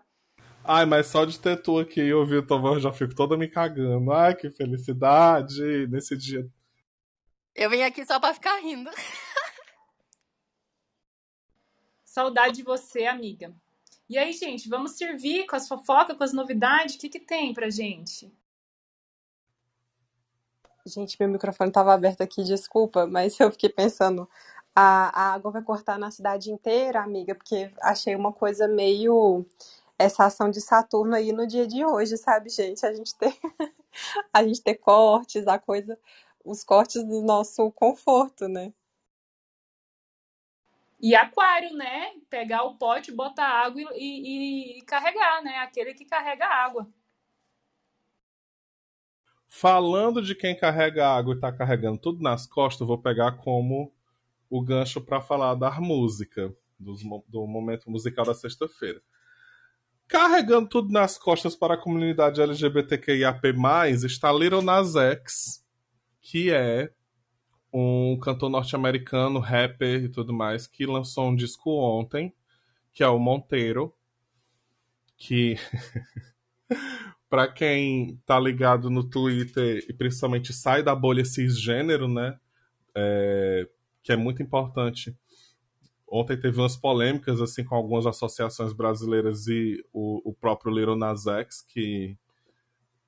Ai, mas só de ter tu aqui e ouvir tua voz, já fico toda me cagando. Ai, que felicidade nesse dia. Eu vim aqui só pra ficar rindo. Saudade de você, amiga. E aí, gente, vamos servir com as fofocas, com as novidades? O que, que tem pra gente? Gente, meu microfone estava aberto aqui, desculpa, mas eu fiquei pensando, a, a água vai cortar na cidade inteira, amiga, porque achei uma coisa meio essa ação de Saturno aí no dia de hoje, sabe, gente? A gente ter a gente ter cortes, a coisa, os cortes do nosso conforto, né? E aquário, né? Pegar o pote, botar água e, e, e carregar, né? Aquele que carrega água. Falando de quem carrega água e tá carregando tudo nas costas, vou pegar como o gancho para falar da música, do, do momento musical da sexta-feira. Carregando tudo nas costas para a comunidade LGBTQIAP+, está Little Nas X, que é um cantor norte-americano, rapper e tudo mais, que lançou um disco ontem, que é o Monteiro, que para quem tá ligado no Twitter e principalmente sai da bolha cisgênero, né, é, que é muito importante. Ontem teve umas polêmicas assim com algumas associações brasileiras e o, o próprio Little Nas X, que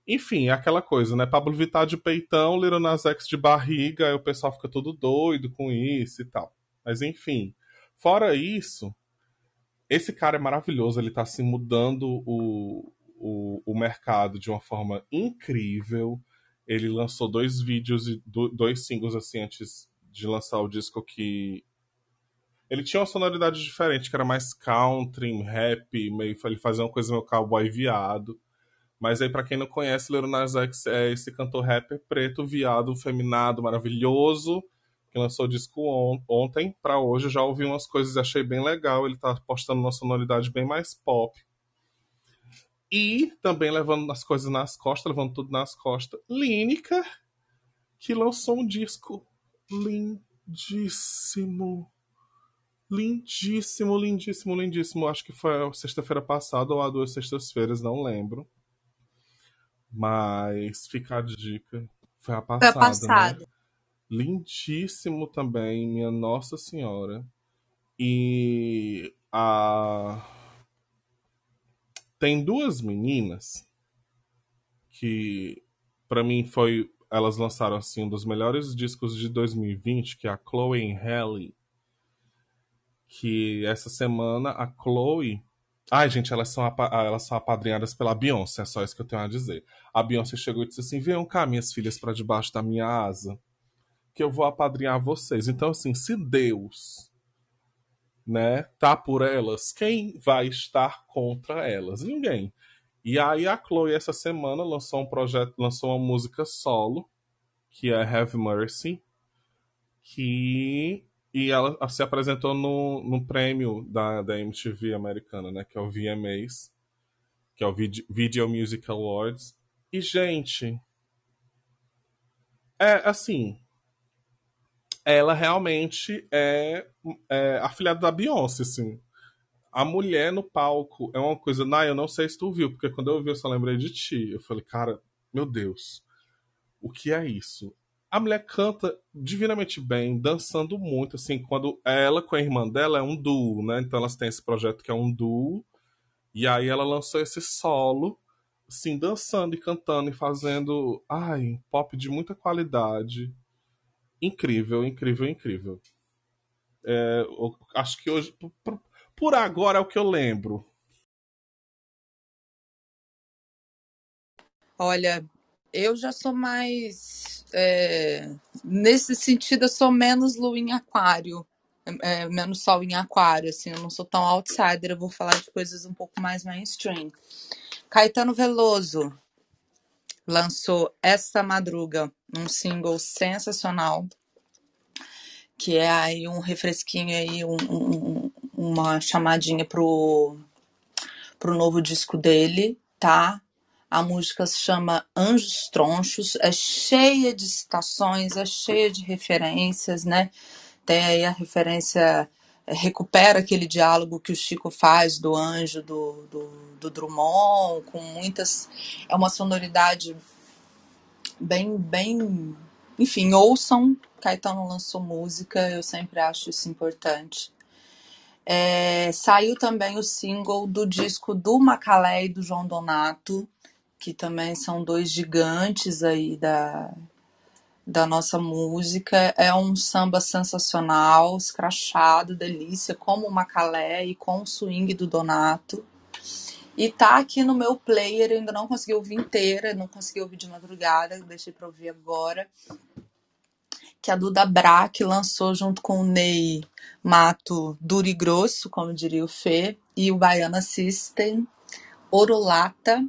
enfim, é aquela coisa, né? Pablo Vittar de peitão, Little Nas X de barriga, aí o pessoal fica todo doido com isso e tal. Mas enfim, fora isso, esse cara é maravilhoso, ele tá assim mudando o, o, o mercado de uma forma incrível. Ele lançou dois vídeos e dois singles assim antes de lançar o disco que ele tinha uma sonoridade diferente, que era mais country, rap, meio ele fazia uma coisa meio cowboy viado. Mas aí, para quem não conhece, Lil Nas X é esse cantor rapper preto, viado, feminado, maravilhoso, que lançou o disco on ontem para hoje. Já ouvi umas coisas e achei bem legal. Ele tá postando uma sonoridade bem mais pop. E também levando as coisas nas costas, levando tudo nas costas. Lineker, que lançou um disco lindíssimo. Lindíssimo, lindíssimo, lindíssimo. Acho que foi sexta-feira passada ou há duas sextas-feiras, não lembro. Mas fica a dica. Foi a passada. Foi a passada. Né? Lindíssimo também, minha Nossa Senhora. E a. Tem duas meninas que, para mim, foi. Elas lançaram assim um dos melhores discos de 2020, que é a Chloe e Halle que essa semana a Chloe. Ai, gente, elas são, elas são apadrinhadas pela Beyoncé, é só isso que eu tenho a dizer. A Beyoncé chegou e disse assim: venham cá, minhas filhas, para debaixo da minha asa, que eu vou apadrinhar vocês. Então, assim, se Deus né, tá por elas, quem vai estar contra elas? Ninguém. E aí a Chloe essa semana lançou um projeto, lançou uma música solo, que é Have Mercy, que e ela se apresentou no, no prêmio da, da MTV americana, né? Que é o VMAs, que é o Video Music Awards. E, gente, é assim. Ela realmente é, é afilhada da Beyoncé, assim. A mulher no palco é uma coisa. Nah, eu não sei se tu viu, porque quando eu vi eu só lembrei de ti. Eu falei, cara, meu Deus, o que é isso? A mulher canta divinamente bem, dançando muito, assim, quando ela com a irmã dela é um duo, né? Então elas têm esse projeto que é um duo, e aí ela lançou esse solo, assim, dançando e cantando e fazendo, ai, pop de muita qualidade. Incrível, incrível, incrível. É, acho que hoje, por, por agora é o que eu lembro. Olha, eu já sou mais. É, nesse sentido, eu sou menos lua em aquário. É, menos sol em aquário, assim, eu não sou tão outsider, eu vou falar de coisas um pouco mais mainstream. Caetano Veloso lançou esta madruga um single sensacional, que é aí um refresquinho aí, um, um, uma chamadinha pro, pro novo disco dele, tá? A música se chama Anjos Tronchos, é cheia de citações, é cheia de referências, né? Tem aí a referência, é, recupera aquele diálogo que o Chico faz do anjo do, do, do Drummond, com muitas. É uma sonoridade bem, bem. Enfim, ouçam. Caetano lançou música, eu sempre acho isso importante. É, saiu também o single do disco do Macalé e do João Donato, que também são dois gigantes aí da, da nossa música. É um samba sensacional, escrachado, delícia, como o Macalé e com o swing do Donato. E tá aqui no meu player, eu ainda não consegui ouvir inteira, não consegui ouvir de madrugada, deixei pra ouvir agora. Que a Duda Braque lançou junto com o Ney Mato Duro e Grosso, como diria o Fê, e o Baiana System, Orolata,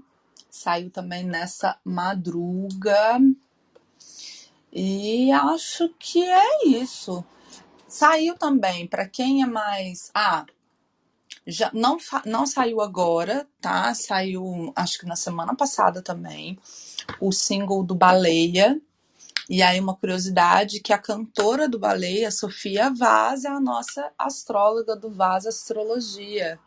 Saiu também nessa madruga. E acho que é isso. Saiu também, para quem é mais. Ah, já não, não saiu agora, tá? Saiu, acho que na semana passada também, o single do Baleia. E aí, uma curiosidade: que a cantora do Baleia, Sofia Vaz, é a nossa astróloga do Vaz Astrologia,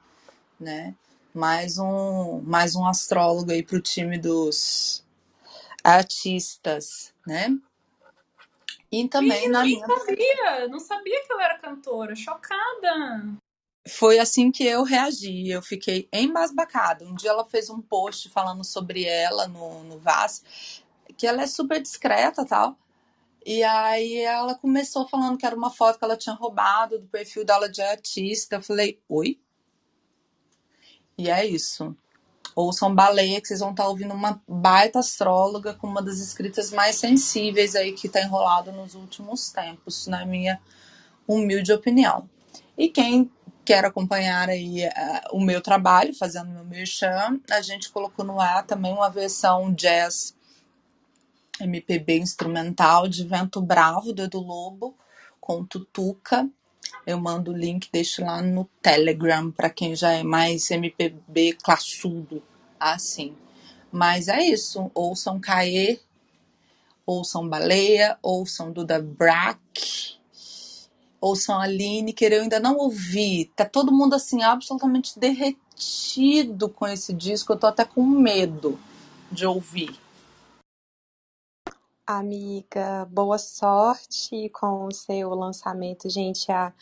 né? Mais um, mais um astrólogo aí para o time dos artistas, né? E também Ih, na minha. sabia, não sabia que ela era cantora, chocada. Foi assim que eu reagi, eu fiquei embasbacada. Um dia ela fez um post falando sobre ela no, no VAS, que ela é super discreta tal. E aí ela começou falando que era uma foto que ela tinha roubado do perfil dela de artista. Eu falei, oi? E é isso. Ouçam Baleia, que vocês vão estar tá ouvindo uma baita astróloga com uma das escritas mais sensíveis aí que está enrolado nos últimos tempos, na minha humilde opinião. E quem quer acompanhar aí uh, o meu trabalho, fazendo meu merchan, a gente colocou no ar também uma versão jazz MPB instrumental de Vento Bravo, do Edu Lobo, com Tutuca. Eu mando o link, deixo lá no Telegram para quem já é mais MPB classudo, assim. Mas é isso. Ouçam Caê, ouçam Baleia, ouçam Duda Brack, ouçam Aline, que eu ainda não ouvi. Tá todo mundo assim absolutamente derretido com esse disco. Eu tô até com medo de ouvir. Amiga, boa sorte com o seu lançamento. Gente, a,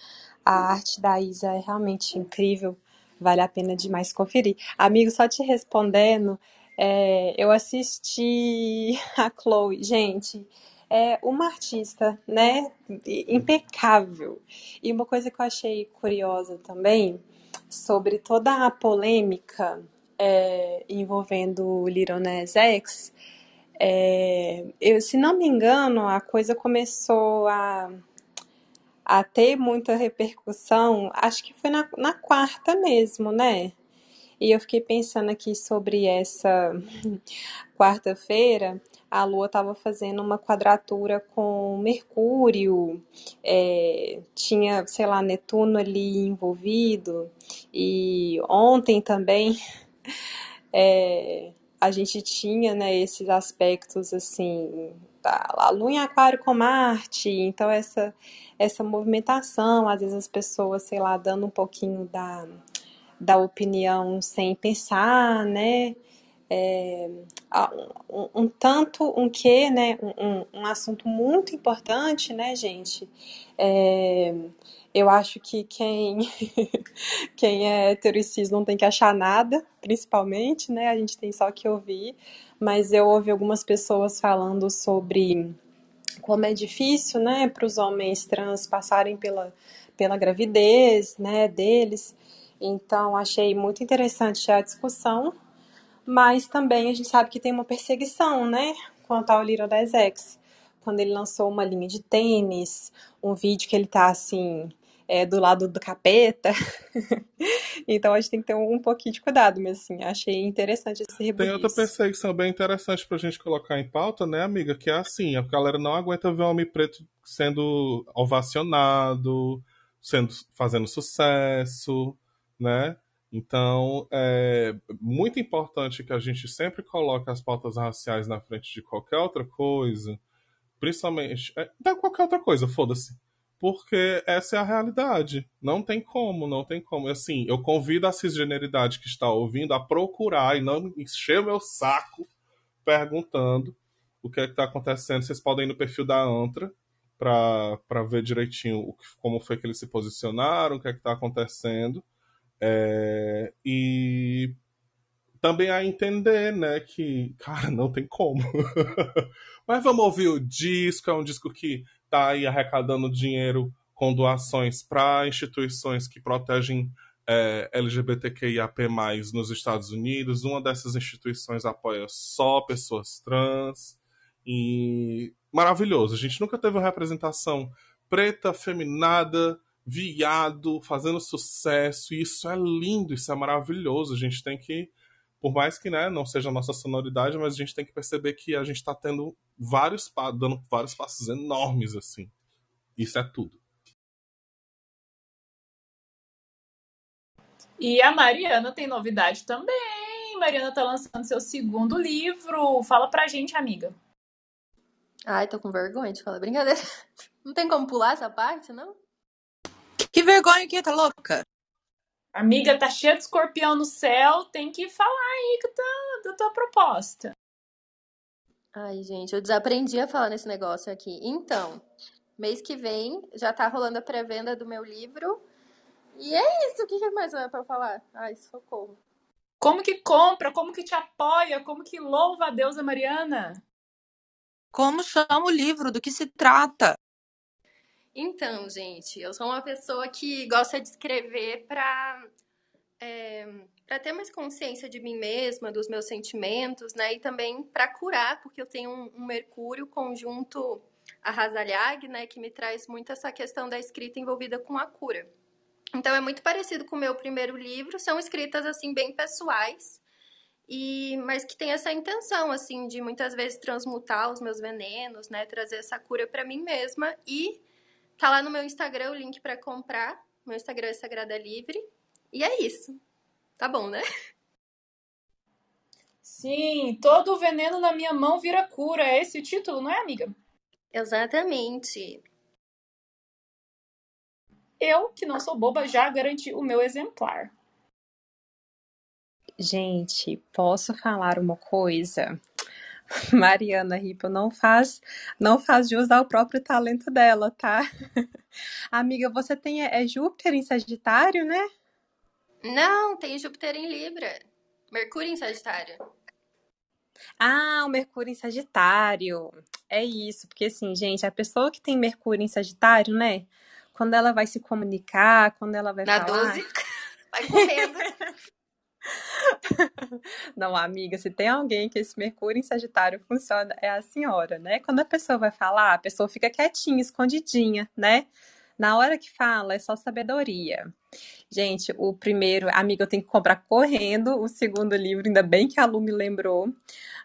a arte da Isa é realmente incrível, vale a pena demais conferir. Amigo, só te respondendo, é, eu assisti a Chloe, gente, é uma artista, né, impecável. E uma coisa que eu achei curiosa também, sobre toda a polêmica é, envolvendo o Little X, é, eu, se não me engano, a coisa começou a, a ter muita repercussão, acho que foi na, na quarta mesmo, né? E eu fiquei pensando aqui sobre essa quarta-feira, a Lua estava fazendo uma quadratura com Mercúrio, é, tinha, sei lá, Netuno ali envolvido, e ontem também é, a gente tinha, né, esses aspectos assim, a Lua em Aquário com Marte, então essa essa movimentação, às vezes as pessoas, sei lá, dando um pouquinho da, da opinião sem pensar, né? É, um, um, tanto um que, né? Um, um, assunto muito importante, né, gente? É, eu acho que quem, quem é hétero e cis não tem que achar nada, principalmente, né? A gente tem só que ouvir. Mas eu ouvi algumas pessoas falando sobre como é difícil, né, para os homens trans passarem pela, pela gravidez, né, deles. Então, achei muito interessante a discussão, mas também a gente sabe que tem uma perseguição, né, quanto ao Little das X. Quando ele lançou uma linha de tênis, um vídeo que ele tá assim, é, do lado do capeta. então a gente tem que ter um, um pouquinho de cuidado, mas assim, achei interessante esse rebuliço. Tem outra perseguição bem interessante pra gente colocar em pauta, né, amiga? Que é assim, a galera não aguenta ver o homem preto sendo ovacionado, sendo, fazendo sucesso, né? Então, é muito importante que a gente sempre coloque as pautas raciais na frente de qualquer outra coisa, principalmente. É, qualquer outra coisa, foda-se porque essa é a realidade. Não tem como, não tem como. Assim, eu convido a cisgeneridade que está ouvindo a procurar e não encher o meu saco perguntando o que é está acontecendo. Vocês podem ir no perfil da Antra para ver direitinho o que, como foi que eles se posicionaram, o que é está acontecendo. É, e também a entender, né, que, cara, não tem como. Mas vamos ouvir o disco, é um disco que está aí arrecadando dinheiro com doações para instituições que protegem é, LGBTQIAP+, nos Estados Unidos. Uma dessas instituições apoia só pessoas trans. E maravilhoso. A gente nunca teve uma representação preta, feminada, viado, fazendo sucesso. E isso é lindo, isso é maravilhoso. A gente tem que, por mais que né, não seja a nossa sonoridade, mas a gente tem que perceber que a gente está tendo vários dando vários passos enormes assim. Isso é tudo. E a Mariana tem novidade também. Mariana tá lançando seu segundo livro. Fala pra gente, amiga. Ai, tô com vergonha de falar brincadeira. Não tem como pular essa parte, não? Que vergonha que tá louca? Amiga, tá cheia de escorpião no céu, tem que falar aí que tá, da tua proposta. Ai, gente, eu desaprendi a falar nesse negócio aqui. Então, mês que vem já tá rolando a pré-venda do meu livro. E é isso. O que mais é pra falar? Ai, socorro. Como que compra? Como que te apoia? Como que louva a deusa Mariana? Como chama o livro? Do que se trata? Então, gente, eu sou uma pessoa que gosta de escrever pra. É para ter mais consciência de mim mesma, dos meus sentimentos, né? E também para curar, porque eu tenho um, um Mercúrio conjunto a Razalhag, né? Que me traz muito essa questão da escrita envolvida com a cura. Então é muito parecido com o meu primeiro livro, são escritas assim bem pessoais, e mas que tem essa intenção assim de muitas vezes transmutar os meus venenos, né, trazer essa cura para mim mesma e Tá lá no meu Instagram o link para comprar. Meu Instagram é Sagrada Livre. E é isso. Tá bom, né? Sim, todo veneno na minha mão vira cura. É esse o título, não é, amiga? Exatamente. Eu, que não sou boba, já garanti o meu exemplar. Gente, posso falar uma coisa? Mariana Ripa não faz, não faz de usar o próprio talento dela, tá? Amiga, você tem é Júpiter em Sagitário, né? Não, tem Júpiter em Libra. Mercúrio em Sagitário. Ah, o Mercúrio em Sagitário. É isso, porque assim, gente, a pessoa que tem Mercúrio em Sagitário, né? Quando ela vai se comunicar, quando ela vai Na falar. 12, vai correndo. Não, amiga, se tem alguém que esse Mercúrio em Sagitário funciona, é a senhora, né? Quando a pessoa vai falar, a pessoa fica quietinha, escondidinha, né? Na hora que fala, é só sabedoria. Gente, o primeiro, amiga, eu tenho que comprar correndo o segundo livro, ainda bem que a Lu me lembrou.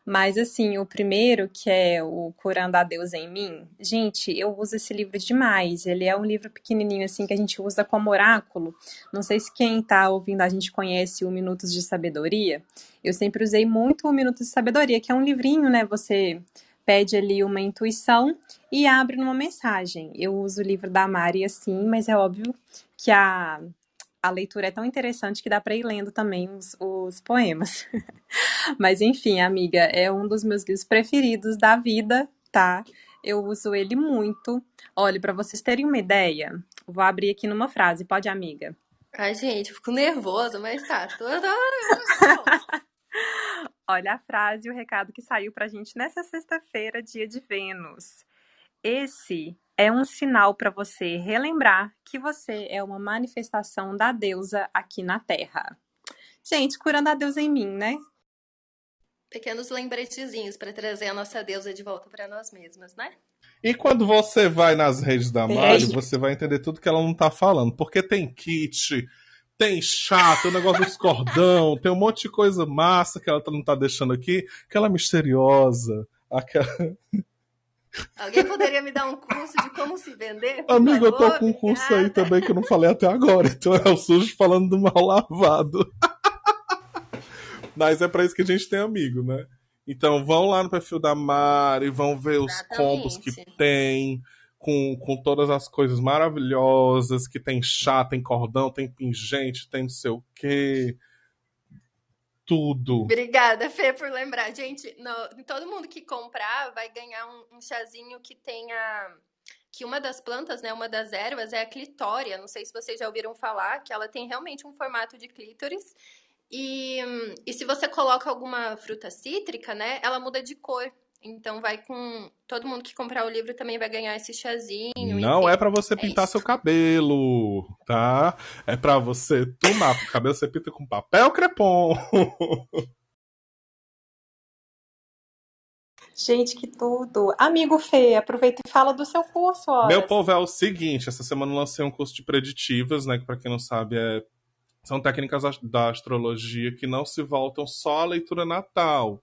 Mas, assim, o primeiro, que é o Curando a Deus em Mim, gente, eu uso esse livro demais. Ele é um livro pequenininho, assim, que a gente usa como oráculo. Não sei se quem tá ouvindo a gente conhece o Minutos de Sabedoria. Eu sempre usei muito o Minutos de Sabedoria, que é um livrinho, né? Você pede ali uma intuição e abre numa mensagem. Eu uso o livro da Mari assim, mas é óbvio que a, a leitura é tão interessante que dá para ir lendo também os, os poemas. mas enfim, amiga, é um dos meus livros preferidos da vida, tá? Eu uso ele muito. Olha, para vocês terem uma ideia, vou abrir aqui numa frase, pode, amiga? Ai, gente, fico nervosa, mas tá. Tô, Olha a frase e o recado que saiu pra gente nessa sexta-feira, dia de Vênus. Esse é um sinal para você relembrar que você é uma manifestação da deusa aqui na Terra. Gente, curando a deusa em mim, né? Pequenos lembretezinhos para trazer a nossa deusa de volta para nós mesmas, né? E quando você vai nas redes da Mari, você vai entender tudo que ela não tá falando. Porque tem kit, tem chá, tem o negócio dos cordão, tem um monte de coisa massa que ela não tá deixando aqui, aquela misteriosa, aquela... Alguém poderia me dar um curso de como se vender? Amigo, eu tô com um curso aí também que eu não falei até agora, então é o sujo falando do mal lavado. Mas é para isso que a gente tem amigo, né? Então vão lá no perfil da Mari, vão ver os Exatamente. combos que tem, com, com todas as coisas maravilhosas, que tem chá, tem cordão, tem pingente, tem não sei o quê. Tudo. Obrigada, Fê, por lembrar. Gente, no- todo mundo que comprar vai ganhar um, um chazinho que tenha. Que uma das plantas, né, uma das ervas é a clitória. Não sei se vocês já ouviram falar, que ela tem realmente um formato de clítoris. E, e se você coloca alguma fruta cítrica, né, ela muda de cor. Então vai com. Todo mundo que comprar o livro também vai ganhar esse chazinho. Não enfim. é pra você é pintar isso. seu cabelo, tá? É pra você tomar. O cabelo você pinta com papel crepom. Gente, que tudo. Amigo Fê, aproveita e fala do seu curso, ó. Meu povo, é o seguinte, essa semana eu lancei um curso de preditivas, né, que pra quem não sabe é são técnicas as- da astrologia que não se voltam só à leitura natal,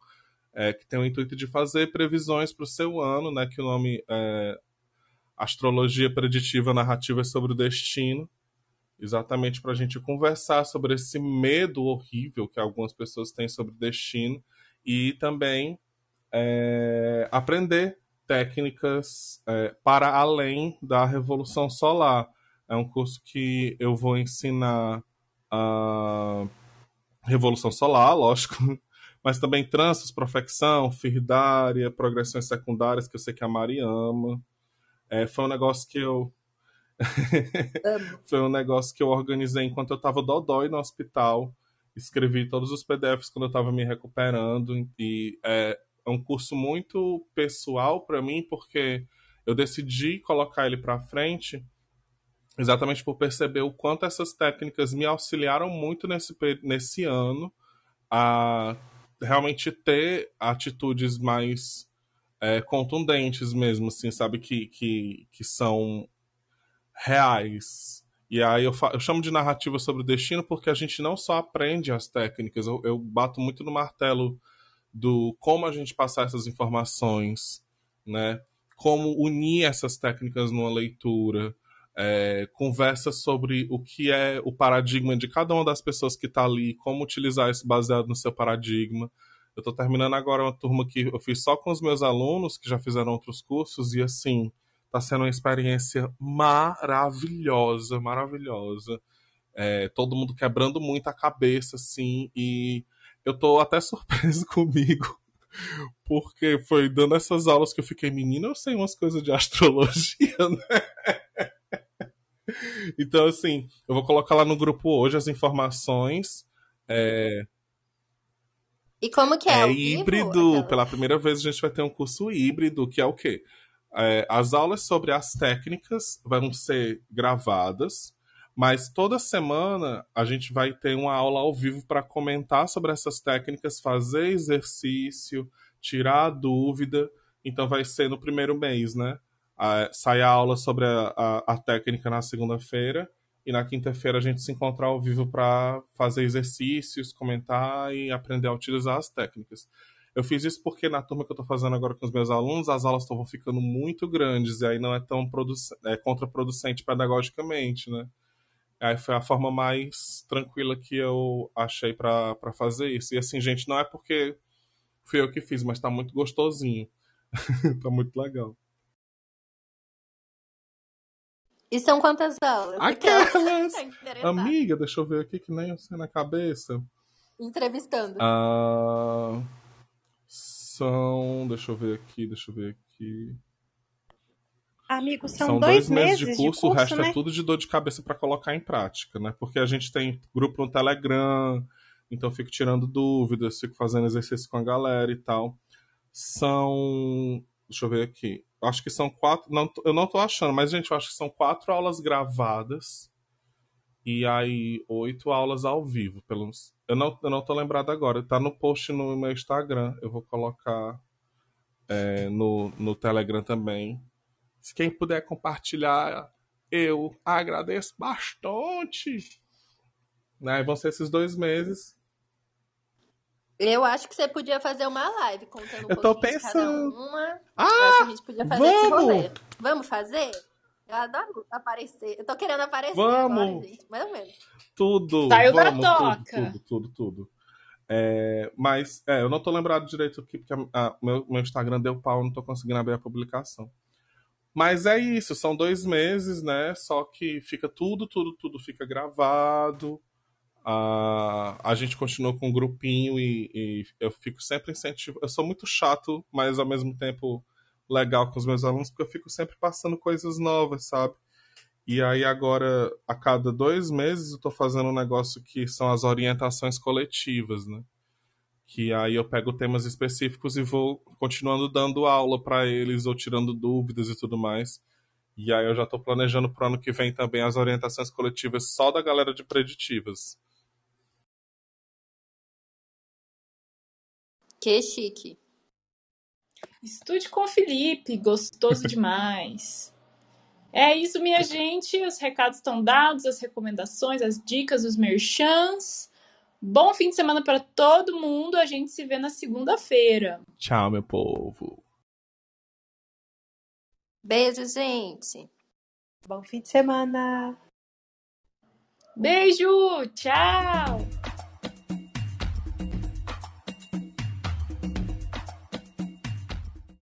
é, que tem o intuito de fazer previsões para o seu ano, né, que o nome é Astrologia Preditiva Narrativa sobre o Destino, exatamente para a gente conversar sobre esse medo horrível que algumas pessoas têm sobre o destino e também é, aprender técnicas é, para além da Revolução Solar. É um curso que eu vou ensinar a Revolução Solar, lógico, mas também trânsitos, profecção, firdária, progressões secundárias, que eu sei que a Mari ama. É, foi um negócio que eu. foi um negócio que eu organizei enquanto eu estava dodói no hospital. Escrevi todos os PDFs quando eu estava me recuperando. E é, é um curso muito pessoal para mim, porque eu decidi colocar ele para frente exatamente por perceber o quanto essas técnicas me auxiliaram muito nesse, nesse ano a realmente ter atitudes mais é, contundentes mesmo, assim, sabe? Que, que, que são reais. E aí eu, eu chamo de narrativa sobre o destino porque a gente não só aprende as técnicas, eu, eu bato muito no martelo do como a gente passar essas informações, né? como unir essas técnicas numa leitura, é, conversa sobre o que é o paradigma de cada uma das pessoas que está ali, como utilizar isso baseado no seu paradigma. Eu estou terminando agora uma turma que eu fiz só com os meus alunos, que já fizeram outros cursos, e assim, está sendo uma experiência maravilhosa, maravilhosa. É, todo mundo quebrando muito a cabeça, assim, e eu estou até surpreso comigo, porque foi dando essas aulas que eu fiquei, menino, eu sei umas coisas de astrologia, né? Então, assim, eu vou colocar lá no grupo hoje as informações. É, E como que é? é vivo? híbrido. Pela primeira vez a gente vai ter um curso híbrido, que é o quê? É, as aulas sobre as técnicas vão ser gravadas, mas toda semana a gente vai ter uma aula ao vivo para comentar sobre essas técnicas, fazer exercício, tirar a dúvida. Então vai ser no primeiro mês, né? Ah, sai a aula sobre a, a- a técnica na segunda-feira e na quinta-feira a gente se encontra ao vivo para fazer exercícios, comentar e aprender a utilizar as técnicas. Eu fiz isso porque na turma que eu estou fazendo agora com os meus alunos, as aulas estavam ficando muito grandes e aí não é tão é contraproducente pedagogicamente, né? Aí foi a forma mais tranquila que eu achei para fazer isso. E assim, gente, não é porque fui eu que fiz, mas tá muito gostosinho. tá muito legal. E são quantas aulas? Aquelas! Amiga, deixa eu ver aqui que nem eu sei na cabeça. Entrevistando. Ah, são. Deixa eu ver aqui, deixa eu ver aqui. Amigo, são, São dois, dois meses de curso, o resto né? é tudo de dor de cabeça para colocar em prática, né? Porque a gente tem grupo no Telegram, então eu fico tirando dúvidas, fico fazendo exercício com a galera e tal. São. Deixa eu ver aqui. Acho que são quatro. Não, eu não tô achando, mas, gente, eu acho que são quatro aulas gravadas e aí oito aulas ao vivo. Pelos... Eu, não, eu não tô lembrado agora. Tá no post no meu Instagram. Eu vou colocar é, no, no Telegram também. Se quem puder compartilhar, eu agradeço bastante. Né? Vão ser esses dois meses. Eu acho que você podia fazer uma live contando um Eu tô pouquinho de cada pensando. uma. Eu Ah, acho que a gente podia fazer esse vamos! rolê. Vamos fazer? Eu adoro aparecer. Eu tô querendo aparecer Vamos! agora, gente. Mais ou menos. Tudo. Saiu da vamos, toca. Tudo, tudo, tudo, tudo. É, mas é, eu não tô lembrado direito aqui, porque a- a- meu, meu Instagram deu pau, não tô conseguindo abrir a publicação. Mas é isso, são dois meses, né? Só que fica tudo, tudo, tudo fica gravado. A, a gente continua com um grupinho e, e eu fico sempre incentivo. Eu sou muito chato, mas ao mesmo tempo legal com os meus alunos, porque eu fico sempre passando coisas novas, sabe? E aí agora, a cada dois meses, eu tô fazendo um negócio que são as orientações coletivas, né? Que aí eu pego temas específicos e vou continuando dando aula para eles ou tirando dúvidas e tudo mais. E aí eu já tô planejando pro ano que vem também as orientações coletivas só da galera de preditivas. Que chique. Estude com o Felipe, gostoso demais. É isso, minha gente. Os recados estão dados, as recomendações, as dicas, os merchans. Bom fim de semana para todo mundo. A gente se vê na segunda-feira. Tchau, meu povo. Beijo, gente. Bom fim de semana! Beijo, tchau.